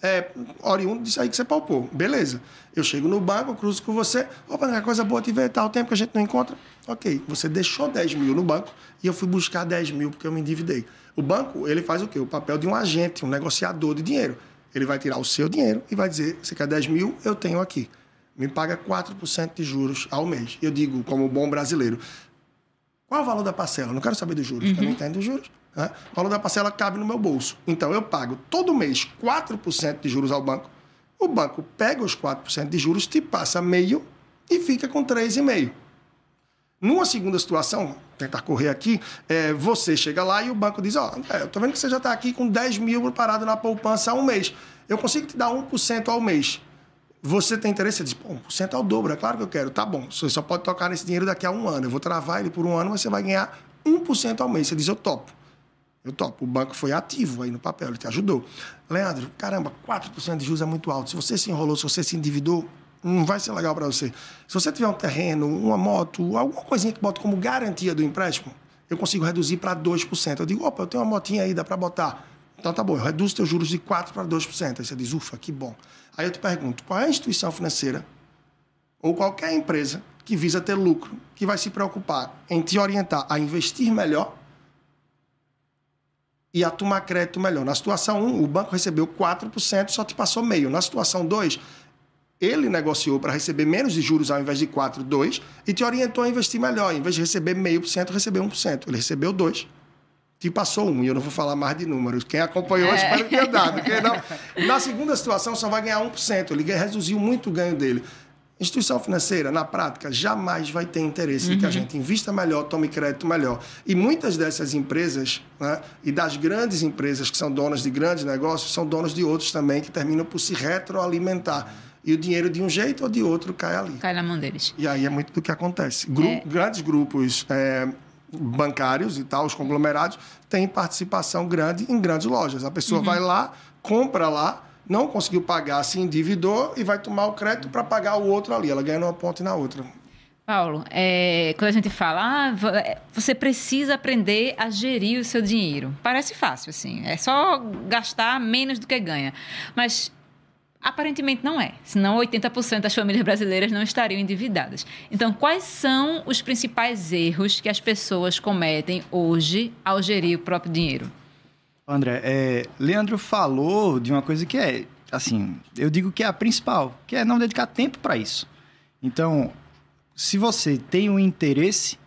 é, oriundo disso aí que você poupou. Beleza. Eu chego no banco, eu cruzo com você. Opa, é coisa boa te ver, tal tempo que a gente não encontra. Ok, você deixou 10 mil no banco e eu fui buscar 10 mil porque eu me endividei. O banco, ele faz o quê? O papel de um agente, um negociador de dinheiro. Ele vai tirar o seu dinheiro e vai dizer, você quer 10 mil? Eu tenho aqui. Me paga 4% de juros ao mês. Eu digo, como bom brasileiro, qual é o valor da parcela? Não quero saber dos juros, uhum. eu não entendo dos juros. Né? O valor da parcela cabe no meu bolso. Então, eu pago todo mês 4% de juros ao banco. O banco pega os 4% de juros, te passa meio e fica com 3,5%. Numa segunda situação, tentar correr aqui, é, você chega lá e o banco diz: Ó, oh, eu tô vendo que você já está aqui com 10 mil parado na poupança há um mês. Eu consigo te dar 1% ao mês. Você tem interesse? Você diz: Pô, 1% é o dobro, é claro que eu quero. Tá bom, você só pode tocar nesse dinheiro daqui a um ano. Eu vou travar ele por um ano, mas você vai ganhar 1% ao mês. Você diz: Eu topo. Eu topo. O banco foi ativo aí no papel, ele te ajudou. Leandro, caramba, 4% de juros é muito alto. Se você se enrolou, se você se endividou, não vai ser legal para você. Se você tiver um terreno, uma moto, alguma coisinha que bota como garantia do empréstimo, eu consigo reduzir para 2%. Eu digo, opa, eu tenho uma motinha aí, dá para botar. Então tá bom, eu reduzo teus juros de 4% para 2%. Aí você diz, ufa, que bom. Aí eu te pergunto, qual é a instituição financeira ou qualquer empresa que visa ter lucro, que vai se preocupar em te orientar a investir melhor e a tomar crédito melhor. Na situação 1, o banco recebeu 4%, só te passou meio. Na situação 2, ele negociou para receber menos de juros ao invés de 4, 2, e te orientou a investir melhor. Em vez de receber meio por cento, recebeu 1%. Ele recebeu 2. Te passou um, e eu não vou falar mais de números. Quem acompanhou, é. espero que tenha dado. Quem não, na segunda situação, só vai ganhar 1%. Ele reduziu muito o ganho dele. Instituição financeira, na prática, jamais vai ter interesse uhum. em que a uhum. gente invista melhor, tome crédito melhor. E muitas dessas empresas, né, e das grandes empresas que são donas de grandes negócios, são donas de outros também que terminam por se retroalimentar. E o dinheiro de um jeito ou de outro cai ali. Cai na mão deles. E aí é muito do que acontece. Gru é... Grandes grupos é, bancários e tal, os conglomerados, têm participação grande em grandes lojas. A pessoa uhum. vai lá, compra lá, não conseguiu pagar, se endividou e vai tomar o crédito para pagar o outro ali. Ela ganha numa ponta e na outra. Paulo, é, quando a gente fala, ah, é, você precisa aprender a gerir o seu dinheiro. Parece fácil, assim. É só gastar menos do que ganha. Mas Aparentemente não é, senão 80% das famílias brasileiras não estariam endividadas. Então, quais são os principais erros que as pessoas cometem hoje ao gerir o próprio dinheiro? André, é, Leandro falou de uma coisa que é, assim, eu digo que é a principal, que é não dedicar tempo para isso. Então, se você tem um interesse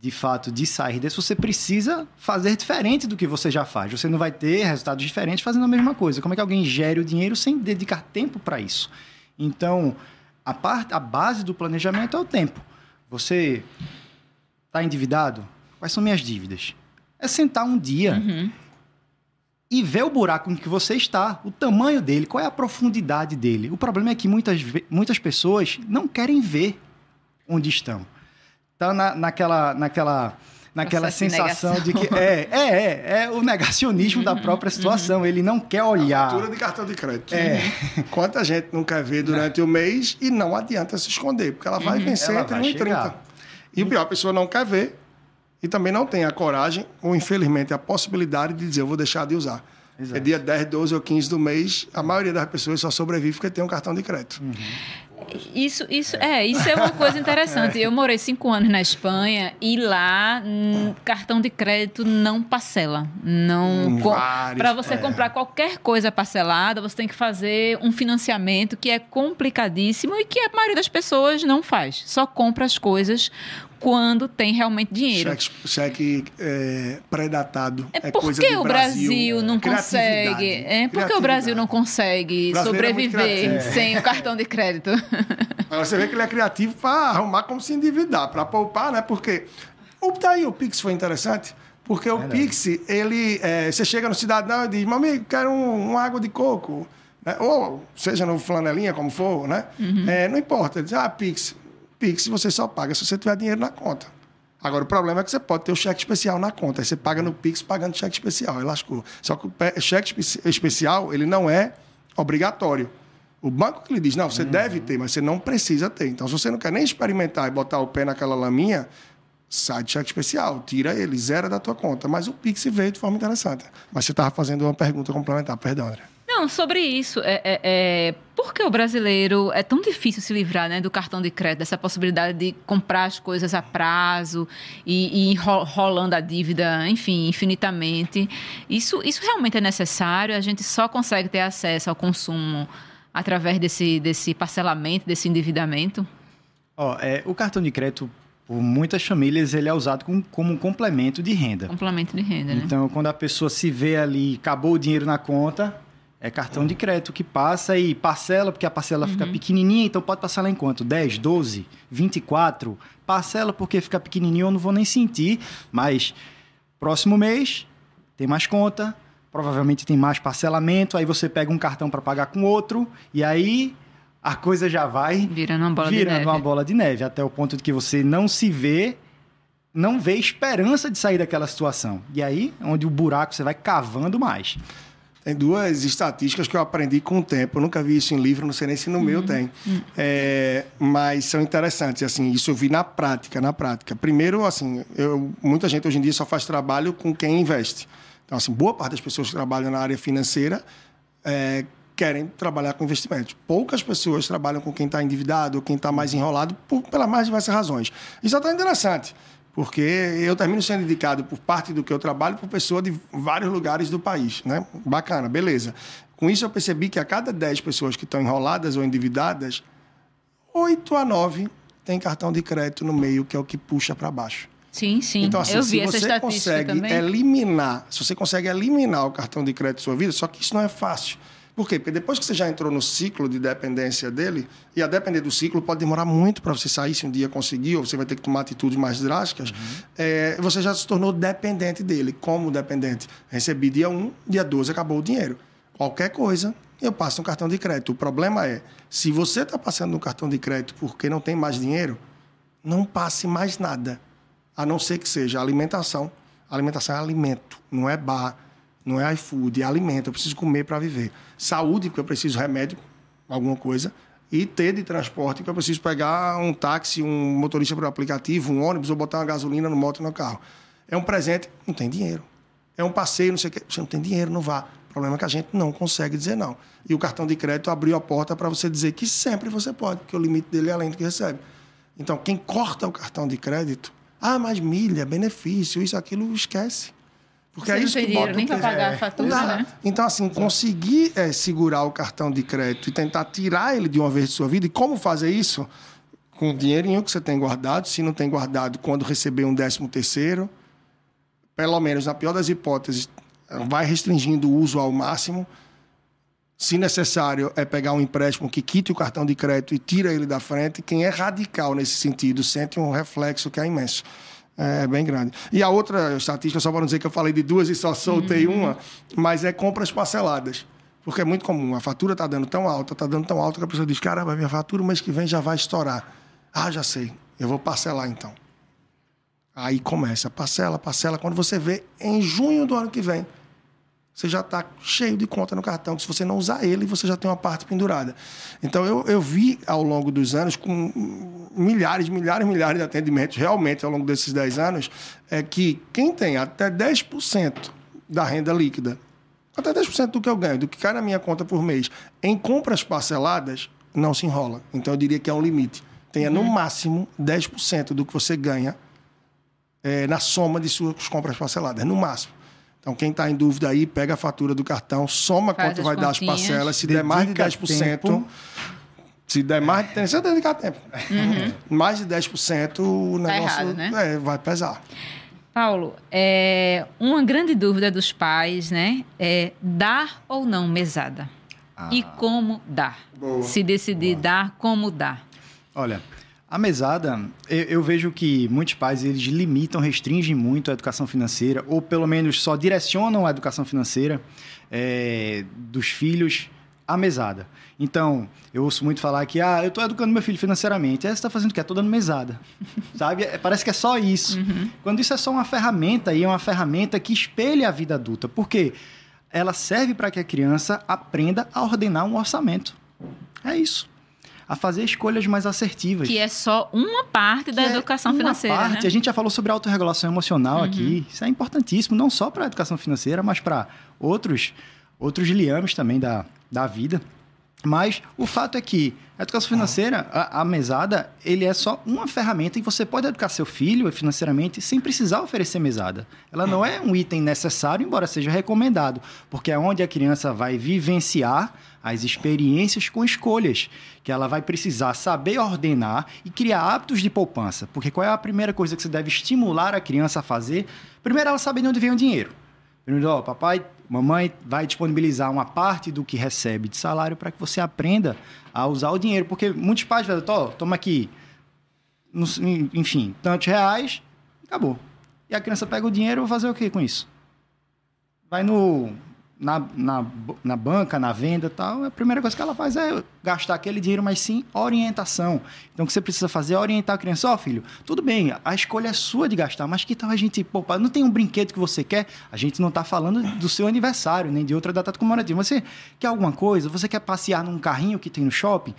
de fato de sair desse, você precisa fazer diferente do que você já faz. Você não vai ter resultados diferentes fazendo a mesma coisa. Como é que alguém gere o dinheiro sem dedicar tempo para isso? Então, a parte, a base do planejamento é o tempo. Você está endividado? Quais são minhas dívidas? É sentar um dia uhum. E ver o buraco em que você está, o tamanho dele, qual é a profundidade dele. O problema é que muitas, muitas pessoas não querem ver onde estão tá na, naquela, naquela, naquela sensação de que é, é, é, é o negacionismo uhum, da própria situação. Uhum. Ele não quer olhar. A fatura de cartão de crédito. É. Quanta gente não quer ver durante o mês e não adianta se esconder, porque ela vai uhum. vencer ela entre 1 e 30. E o pior, a pessoa não quer ver e também não tem a coragem, ou infelizmente a possibilidade de dizer eu vou deixar de usar. Exato. É dia 10, 12 ou 15 do mês, a maioria das pessoas só sobrevive porque tem um cartão de crédito. Uhum. Isso, isso, é, isso é uma coisa interessante. Eu morei cinco anos na Espanha e lá hum, cartão de crédito não parcela. Não hum, para você é. comprar qualquer coisa parcelada, você tem que fazer um financiamento que é complicadíssimo e que a maioria das pessoas não faz. Só compra as coisas quando tem realmente dinheiro. Cheque, cheque é, pré-datado. É, É, por coisa que de o Brasil não consegue? É, por que o Brasil não consegue é muito sobreviver criativo. sem o cartão de crédito? Agora você vê que ele é criativo para arrumar como se endividar, para poupar, né? Porque o daí o Pix foi interessante, porque o Pix, ele, é, você chega no cidadão e diz, meu amigo, quero um, uma água de coco, né? ou seja no flanelinha, como for, né? É, não importa, ele diz, ah, Pix, Pix você só paga se você tiver dinheiro na conta. Agora, o problema é que você pode ter o cheque especial na conta. Aí você paga no Pix pagando cheque especial. Aí lascou. Só que o cheque espe- especial, ele não é obrigatório. O banco que lhe diz, não, você deve ter, mas você não precisa ter. Então, se você não quer nem experimentar e botar o pé naquela laminha, sai de cheque especial, tira ele, zera da tua conta. Mas o Pix veio de forma interessante. Mas você estava fazendo uma pergunta complementar, perdão, André. Não, sobre isso, é, é, é, por que o brasileiro é tão difícil se livrar né, do cartão de crédito, dessa possibilidade de comprar as coisas a prazo e, e rolando a dívida, enfim, infinitamente? Isso, isso realmente é necessário? A gente só consegue ter acesso ao consumo através desse, desse parcelamento, desse endividamento? Ó, é, o cartão de crédito, por muitas famílias, ele é usado com- como um complemento de renda. Complemento de renda, né? Então, quando a pessoa se vê ali, acabou o dinheiro na conta, é cartão de crédito que passa e parcela, porque a parcela fica pequenininha, então pode parcelar em quanto? 10, 12, 24? Parcela porque fica pequenininho, eu não vou nem sentir, mas próximo mês tem mais conta, provavelmente tem mais parcelamento, aí você pega um cartão para pagar com outro, e aí a coisa já vai Virando uma bola de virando neve. uma bola de neve, até o ponto de que você não se vê, não vê esperança de sair daquela situação. E aí, onde o buraco você vai cavando mais. Tem duas estatísticas que eu aprendi com o tempo. Eu nunca vi isso em livro, não sei nem se no meu tem. É, mas são interessantes. Assim, isso eu vi na prática, na prática. Primeiro, assim, eu, muita gente hoje em dia só faz trabalho com quem investe. Então, assim, boa parte das pessoas que trabalham na área financeira é, querem trabalhar com investimentos. Poucas pessoas trabalham com quem está endividado ou quem está mais enrolado por, pelas mais diversas razões. Isso é até interessante, porque eu termino sendo indicado por parte do que eu trabalho por pessoa de vários lugares do país. Né? Bacana, beleza. Com isso eu percebi que a cada 10 pessoas que estão enroladas ou endividadas, 8 a 9 tem cartão de crédito no meio, que é o que puxa para baixo. Sim, sim. Então, assim, eu se vi essa você consegue também. eliminar, se você consegue eliminar o cartão de crédito da sua vida, só que isso não é fácil. Por quê? Porque depois que você já entrou no ciclo de dependência dele, e a depender do ciclo pode demorar muito para você sair, se um dia conseguir, ou você vai ter que tomar atitudes mais drásticas, é, você já se tornou dependente dele. Como dependente? Recebi dia 1, dia 12 acabou o dinheiro. Qualquer coisa, eu passo no cartão de crédito. O problema é, se você está passando no cartão de crédito porque não tem mais dinheiro, não passe mais nada. A não ser que seja alimentação. Alimentação é alimento, não é bar, não é iFood, é alimento. Eu preciso comer para viver. Saúde, porque eu preciso remédio, alguma coisa. E ter de transporte, que eu preciso pegar um táxi, um motorista por aplicativo, um ônibus, ou botar uma gasolina no moto no carro. É um presente, não tem dinheiro. É um passeio, não sei o quê. Você não tem dinheiro, não vá. O problema é que a gente não consegue dizer não. E o cartão de crédito abriu a porta para você dizer que sempre você pode, porque o limite dele é além do que recebe. Então, quem corta o cartão de crédito, ah, mas milha, benefício, isso, aquilo, esquece. Porque Você é não isso tem dinheiro bota nem para pagar a Não fatura, né? Então, assim, conseguir é, segurar o cartão de crédito e tentar tirar ele de uma vez de sua vida, e como fazer isso? Com o dinheirinho que você tem guardado, se não tem guardado, quando receber um décimo terceiro, pelo menos na pior das hipóteses, vai restringindo o uso ao máximo. Se necessário, é pegar um empréstimo que quite o cartão de crédito e tira ele da frente. Quem é radical nesse sentido sente um reflexo que é imenso. É bem grande. E a outra estatística, só para não dizer que eu falei de duas e só soltei uma, mas é compras parceladas. Porque é muito comum. A fatura está dando tão alta, está dando tão alta que a pessoa diz: caramba, minha fatura mês que vem já vai estourar. Ah, já sei. Eu vou parcelar então. Aí começa, parcela, parcela. Quando você vê, em junho do ano que vem, você já está cheio de conta no cartão. que Se você não usar ele, você já tem uma parte pendurada. Então, eu, eu vi ao longo dos anos, com milhares, milhares, milhares de atendimentos, realmente ao longo desses 10 anos, é que quem tem até 10% da renda líquida, até 10% do que eu ganho, do que cai na minha conta por mês, em compras parceladas, não se enrola. Então, eu diria que é um limite. Tenha no máximo 10% do que você ganha é, na soma de suas compras parceladas, no máximo. Então, quem está em dúvida aí, pega a fatura do cartão, soma Faz quanto vai dar as continhas. parcelas. Se der mais de Dedica 10%, tempo. Se der mais, tem certeza dedicar tempo. Mais de 10%, o negócio errado, né? é, vai pesar. Paulo, é, uma grande dúvida dos pais, né? É dar ou não mesada? E como dar? Boa. Se decidir dar, como dar? Olha, a mesada, eu, eu vejo que muitos pais eles limitam, restringem muito a educação financeira, ou pelo menos só direcionam a educação financeira é, dos filhos à mesada. Então, eu ouço muito falar que, ah, eu estou educando meu filho financeiramente. Aí você está fazendo o quê? Estou dando mesada. Sabe? É, Parece que é só isso. Quando isso é só uma ferramenta, e é uma ferramenta que espelha a vida adulta. Por quê? Ela serve para que a criança aprenda a ordenar um orçamento. É isso. A fazer escolhas mais assertivas. Que é só uma parte da é educação uma financeira, parte. né? Uhum. A gente já falou sobre autorregulação emocional aqui. Isso é importantíssimo, não só para a educação financeira, mas para outros, outros liames também da, da vida. Mas o fato é que a educação financeira, a, a mesada, ele é só uma ferramenta e você pode educar seu filho financeiramente sem precisar oferecer mesada. Ela não é um item necessário, embora seja recomendado, porque é onde a criança vai vivenciar as experiências com escolhas, que ela vai precisar saber ordenar e criar hábitos de poupança. Porque qual é a primeira coisa que você deve estimular a criança a fazer? Primeiro, ela saber de onde vem o dinheiro. Primeiro, ó, papai, mamãe vai disponibilizar uma parte do que recebe de salário para que você aprenda a usar o dinheiro. Porque muitos pais falam, "Tó, toma aqui, enfim, tantos reais, acabou. E a criança pega o dinheiro e vai fazer o que com isso? Vai no, na, na, na banca, na venda tal, a primeira coisa que ela faz é gastar aquele dinheiro, mas sim orientação. Então, o que você precisa fazer é orientar a criança. Ó, filho, tudo bem, a escolha é sua de gastar, mas que tal a gente poupar? Não tem um brinquedo que você quer? A gente não está falando do seu aniversário, nem de outra data comemorativa. Você quer alguma coisa? Você quer passear num carrinho que tem no shopping?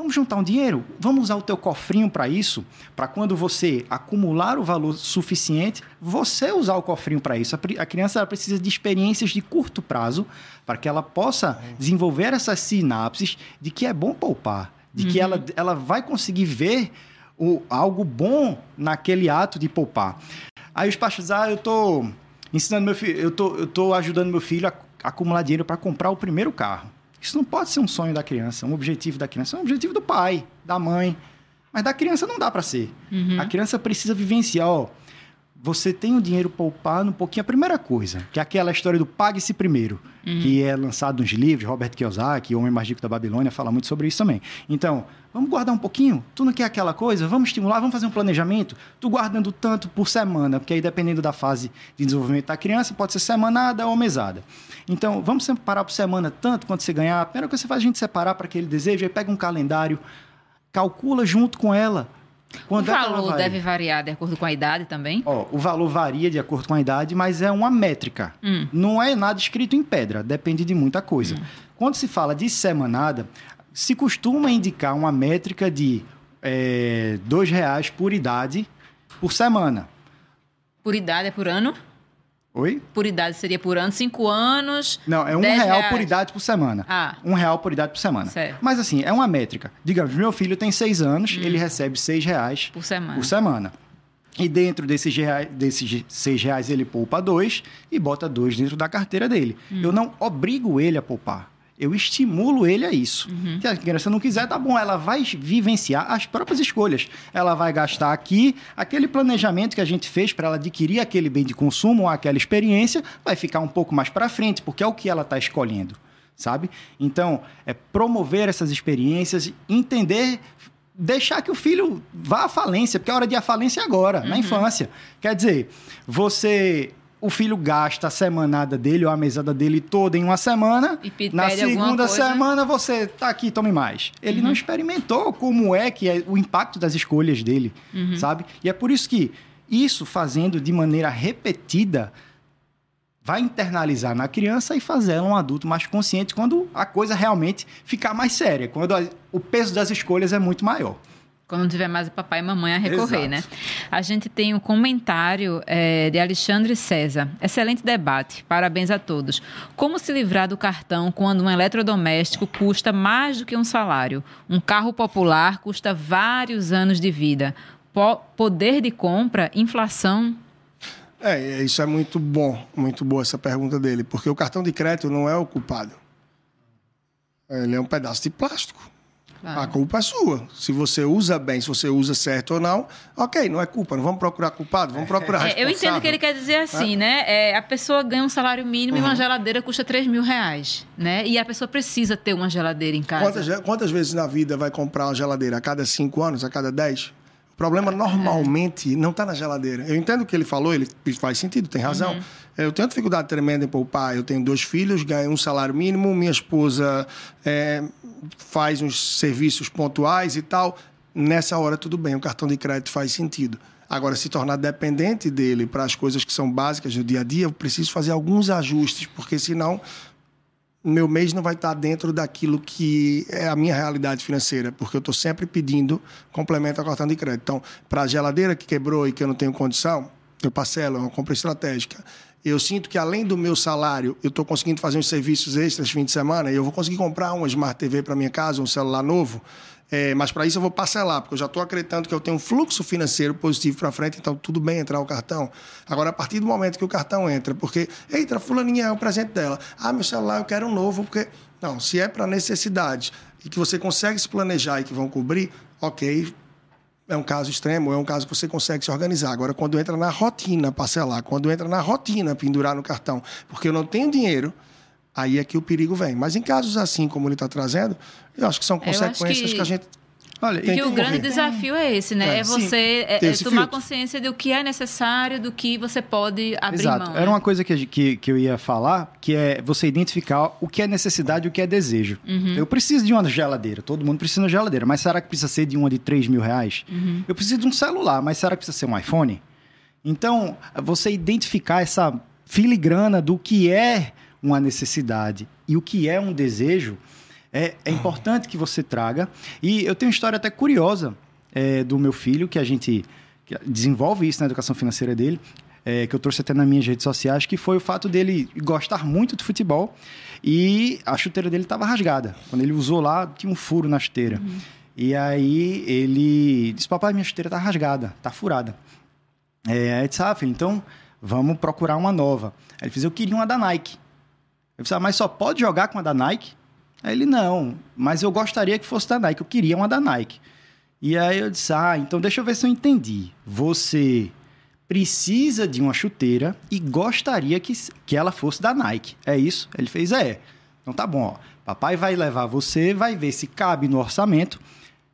Vamos juntar um dinheiro? Vamos usar o teu cofrinho para isso? Para quando você acumular o valor suficiente, você usar o cofrinho para isso. A, criança precisa de experiências de curto prazo para que ela possa desenvolver essas sinapses de que é bom poupar, de que ela, ela vai conseguir ver o, algo bom naquele ato de poupar. Aí os pais dizem, ah, eu tô ensinando meu filho, eu tô, eu tô ajudando meu filho a acumular dinheiro para comprar o primeiro carro. Isso não pode ser um sonho da criança, um objetivo da criança, é um objetivo do pai, da mãe. Mas da criança não dá para ser. A criança precisa vivenciar, ó, você tem o dinheiro poupado um pouquinho. A primeira coisa, que é aquela história do pague-se primeiro, que é lançado nos livros, Robert Kiyosaki, Homem Mais da Babilônia, fala muito sobre isso também. Então, vamos guardar um pouquinho? Tu não quer aquela coisa? Vamos estimular, vamos fazer um planejamento? Tu guardando tanto por semana, porque aí dependendo da fase de desenvolvimento da criança, pode ser semanada ou mesada. Então, vamos separar por semana tanto quanto você ganhar. A primeira coisa que você faz é a gente separar para aquele desejo, aí pega um calendário, calcula junto com ela. O Quando é que ela valor deve variar de acordo com a idade também? Ó, o valor varia de acordo com a idade, mas é uma métrica. Hum. Não é nada escrito em pedra, depende de muita coisa. Quando se fala de semanada, se costuma indicar uma métrica de é, dois reais por idade por semana. Por idade é por ano? Oi? Por idade seria por ano, cinco anos. Não, é um 10 real reais. por idade por semana. Ah. Um real por idade por semana. Certo. Mas assim, é uma métrica. Digamos, meu filho tem seis anos, ele recebe seis reais Por semana. por semana. E dentro desses, reais, desses seis reais ele poupa dois e bota dois dentro da carteira dele. Eu não obrigo ele a poupar. Eu estimulo ele a isso. Se a criança não quiser, tá bom. Ela vai vivenciar as próprias escolhas. Ela vai gastar aqui aquele planejamento que a gente fez para ela adquirir aquele bem de consumo ou aquela experiência, vai ficar um pouco mais para frente, porque é o que ela está escolhendo, sabe? Então, é promover essas experiências, entender deixar que o filho vá à falência, porque a hora de ir à falência é agora, na infância. Quer dizer, você. O filho gasta a semanada dele ou a mesada dele toda em uma semana. E na segunda semana você tá aqui, tome mais. Ele não experimentou como é que é o impacto das escolhas dele, sabe? E é por isso que isso fazendo de maneira repetida vai internalizar na criança e fazer ela um adulto mais consciente quando a coisa realmente ficar mais séria, quando a- o peso das escolhas é muito maior. Quando não tiver mais o papai e mamãe a recorrer, Exato. né? A gente tem um comentário eh, de Alexandre César. Excelente debate. Parabéns a todos. Como se livrar do cartão quando um eletrodoméstico custa mais do que um salário? Um carro popular custa vários anos de vida. Po- poder de compra, inflação. É, isso é muito bom, muito boa essa pergunta dele, porque o cartão de crédito não é o culpado. Ele é um pedaço de plástico. A culpa é sua. Se você usa bem, se você usa certo ou não, ok, não é culpa. Não vamos procurar culpado, vamos procurar é, Eu entendo que ele quer dizer assim, é. né? É, a pessoa ganha um salário mínimo uhum. e uma geladeira custa 3 mil reais, né? E a pessoa precisa ter uma geladeira em casa. Quantas, quantas vezes na vida vai comprar uma geladeira? A cada 5 anos? A cada 10? problema normalmente não está na geladeira. Eu entendo o que ele falou, ele faz sentido, tem razão. Uhum. Eu tenho dificuldade tremenda em poupar. Eu tenho dois filhos, ganho um salário mínimo, minha esposa é, faz uns serviços pontuais e tal. Nessa hora, tudo bem, o cartão de crédito faz sentido. Agora, se tornar dependente dele para as coisas que são básicas do dia a dia, eu preciso fazer alguns ajustes, porque senão meu mês não vai estar dentro daquilo que é a minha realidade financeira, porque eu estou sempre pedindo complemento a cartão de crédito. Então, para a geladeira que quebrou e que eu não tenho condição, eu parcelo, é uma compra estratégica. Eu sinto que além do meu salário, eu estou conseguindo fazer uns serviços extras fim de semana e eu vou conseguir comprar uma Smart TV para minha casa, um celular novo. É, mas para isso eu vou parcelar, porque eu já estou acreditando que eu tenho um fluxo financeiro positivo para frente, então tudo bem entrar o cartão. Agora, a partir do momento que o cartão entra, porque, eita, fulaninha é o presente dela. Ah, meu celular eu quero um novo, porque. Não, se é para necessidade e que você consegue se planejar e que vão cobrir, ok, é um caso extremo, é um caso que você consegue se organizar. Agora, quando entra na rotina parcelar, quando entra na rotina pendurar no cartão, porque eu não tenho dinheiro, aí é que o perigo vem. Mas em casos assim como ele está trazendo, eu acho que são consequências que... que... a gente Olha, e que o grande desafio é esse, né? É, é você é, é tomar filtro. consciência do que é necessário, do que você pode abrir Exato. mão. Era né? uma coisa que, que, que eu ia falar, que é você identificar o que é necessidade e o que é desejo. Uhum. Eu preciso de uma geladeira, todo mundo precisa de uma geladeira, mas será que precisa ser de uma de 3 mil reais? Uhum. Eu preciso de um celular, mas será que precisa ser um iPhone? Então, você identificar essa filigrana do que é uma necessidade e o que é um desejo, é, é importante que você traga. E eu tenho uma história até curiosa é, do meu filho, que a gente desenvolve isso na educação financeira dele, é, que eu trouxe até nas minhas redes sociais, que foi o fato dele gostar muito de futebol e a chuteira dele estava rasgada. Quando ele usou lá, tinha um furo na chuteira. Uhum. E aí ele disse, papai, minha chuteira está rasgada, está furada. É, aí disse, ah, filho, então vamos procurar uma nova. Aí ele disse, eu queria uma da Nike. Eu disse, ah, mas só pode jogar com a da Nike? Aí ele, não, mas eu gostaria que fosse da Nike, eu queria uma da Nike. E aí eu disse, ah, então deixa eu ver se eu entendi. Você precisa de uma chuteira e gostaria que, que ela fosse da Nike. É isso? Ele fez, é. Então tá bom, ó. Papai vai levar você, vai ver se cabe no orçamento.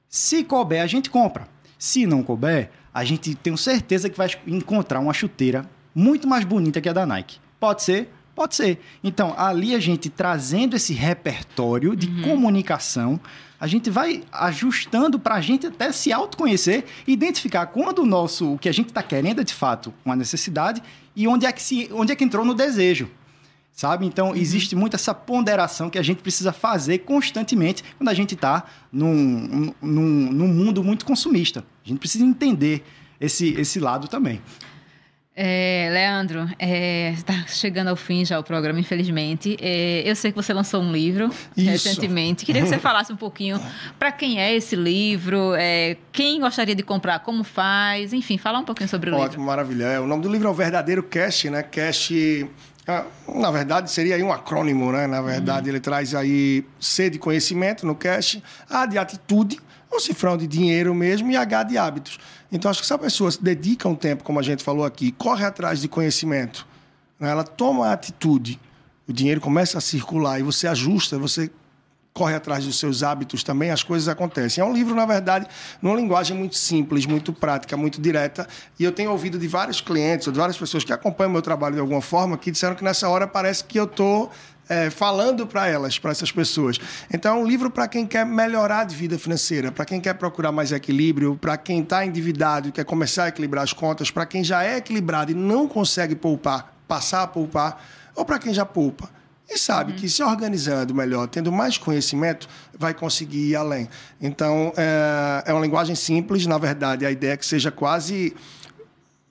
Se couber, a gente compra. Se não couber, a gente tem certeza que vai encontrar uma chuteira muito mais bonita que a da Nike. Pode ser? Pode ser. Então, ali a gente trazendo esse repertório de uhum. comunicação, a gente vai ajustando para a gente até se autoconhecer, identificar quando o nosso, o que a gente está querendo é de fato uma necessidade e onde é que, se, onde é que entrou no desejo. Sabe? Então, uhum. existe muito essa ponderação que a gente precisa fazer constantemente quando a gente está num, num, num mundo muito consumista. A gente precisa entender esse, esse lado também. É, Leandro, está é, chegando ao fim já o programa, infelizmente. É, eu sei que você lançou um livro Isso. recentemente. Queria que você falasse um pouquinho para quem é esse livro, é, quem gostaria de comprar, como faz, enfim, falar um pouquinho sobre o Ótimo, livro. Ótimo, maravilha. É, o nome do livro é o Verdadeiro Cash, né? Cash, ah, na verdade, seria aí um acrônimo, né? Na verdade, uhum. ele traz aí C de conhecimento no cash, A de atitude, o cifrão de dinheiro mesmo e H de hábitos. Então, acho que se a pessoa se dedica um tempo, como a gente falou aqui, corre atrás de conhecimento, né? ela toma a atitude, o dinheiro começa a circular e você ajusta, você corre atrás dos seus hábitos também, as coisas acontecem. É um livro, na verdade, numa linguagem muito simples, muito prática, muito direta. E eu tenho ouvido de vários clientes, ou de várias pessoas que acompanham meu trabalho de alguma forma, que disseram que nessa hora parece que eu estou é, falando para elas, para essas pessoas. Então, é um livro para quem quer melhorar de vida financeira, para quem quer procurar mais equilíbrio, para quem está endividado e quer começar a equilibrar as contas, para quem já é equilibrado e não consegue poupar, passar a poupar, ou para quem já poupa. E sabe uhum. que se organizando melhor, tendo mais conhecimento, vai conseguir ir além. Então, é, é uma linguagem simples, na verdade, a ideia é que seja quase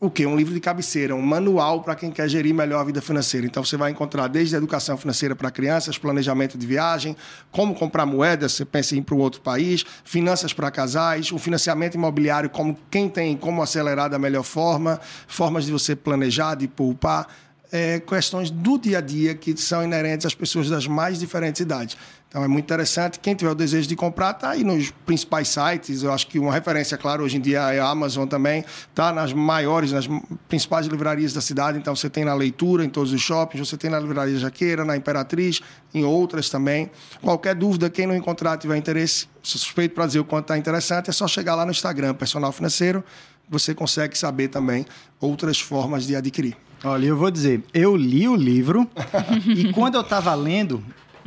o quê? Um livro de cabeceira, um manual para quem quer gerir melhor a vida financeira. Então você vai encontrar desde a educação financeira para crianças, planejamento de viagem, como comprar moedas, você pensa em ir para um outro país, finanças para casais, o financiamento imobiliário, como quem tem, como acelerar da melhor forma, formas de você planejar, de poupar é, questões do dia a dia que são inerentes às pessoas das mais diferentes idades. Então é muito interessante. Quem tiver o desejo de comprar, está aí nos principais sites. Eu acho que uma referência, claro, hoje em dia é a Amazon também. Está nas maiores, nas principais livrarias da cidade. Então você tem na leitura, em todos os shoppings, você tem na livraria Jaqueira, na Imperatriz, em outras também. Qualquer dúvida, quem não encontrar, tiver interesse, suspeito para dizer o quanto está interessante, é só chegar lá no Instagram, Personal Financeiro. Você consegue saber também outras formas de adquirir. Olha, eu vou dizer, eu li o livro e quando eu estava lendo,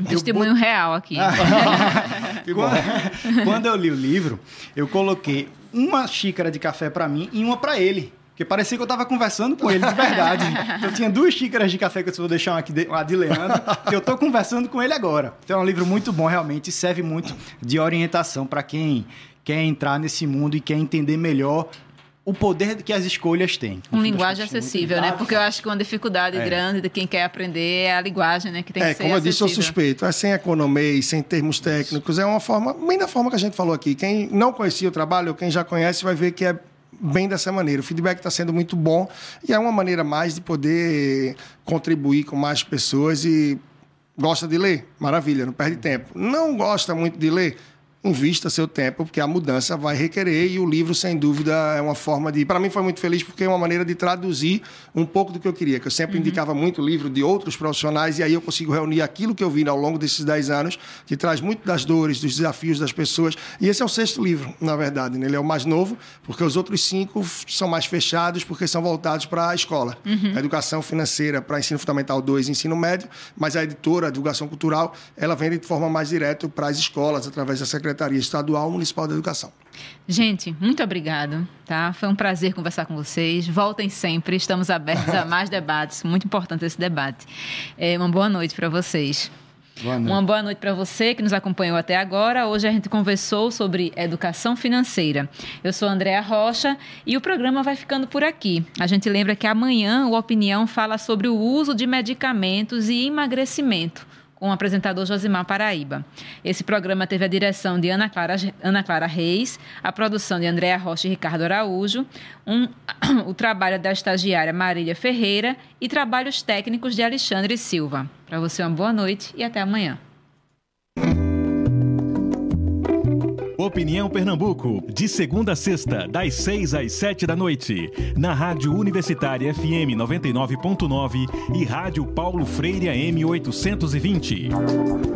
Testemunho eu... real aqui. quando, quando eu li o livro, eu coloquei uma xícara de café para mim e uma para ele. Porque parecia que eu estava conversando com ele de verdade. eu tinha duas xícaras de café que eu vou deixar uma aqui de, uma de Leandro, que eu estou conversando com ele agora. Então é um livro muito bom, realmente, serve muito de orientação para quem quer entrar nesse mundo e quer entender melhor o poder que as escolhas têm. Um linguagem acessível, né? Porque eu acho que uma dificuldade é. grande de quem quer aprender é a linguagem, né? Que tem é, que ser como eu disse, eu suspeito. É sem economia, sem termos técnicos. É uma forma, bem da forma que a gente falou aqui. Quem não conhecia o trabalho, ou quem já conhece, vai ver que é bem dessa maneira. O feedback está sendo muito bom e é uma maneira mais de poder contribuir com mais pessoas e gosta de ler, maravilha, não perde tempo. Não gosta muito de ler, invista seu tempo, porque a mudança vai requerer e o livro, sem dúvida, é uma forma de. Para mim, foi muito feliz porque é uma maneira de traduzir um pouco do que eu queria, que eu sempre uhum. indicava muito livro de outros profissionais e aí eu consigo reunir aquilo que eu vi ao longo desses 10 anos, que traz muito das dores, dos desafios das pessoas. E esse é o sexto livro, na verdade. Né? Ele é o mais novo, porque os outros cinco são mais fechados, porque são voltados para a escola. Uhum. A educação financeira para ensino fundamental 2 e ensino médio, mas a editora, a divulgação cultural, ela vem de forma mais direta para as escolas, através da Secretaria Secretaria Estadual Municipal da Educação. Gente, muito obrigado, tá? Foi um prazer conversar com vocês. Voltem sempre, estamos abertos a mais debates. Muito importante esse debate. É, uma boa noite para vocês. Boa uma boa noite para você que nos acompanhou até agora. Hoje a gente conversou sobre educação financeira. Eu sou Andréa Rocha e o programa vai ficando por aqui. A gente lembra que amanhã o Opinião fala sobre o uso de medicamentos e emagrecimento com o apresentador Josimar Paraíba. Esse programa teve a direção de Ana Clara, Ana Clara Reis, a produção de Andréa Rocha e Ricardo Araújo, um, o trabalho da estagiária Marília Ferreira e trabalhos técnicos de Alexandre Silva. Para você, uma boa noite e até amanhã. Opinião Pernambuco, de segunda a sexta, das seis às sete da noite, na Rádio Universitária FM 99.9 e Rádio Paulo Freire AM 820.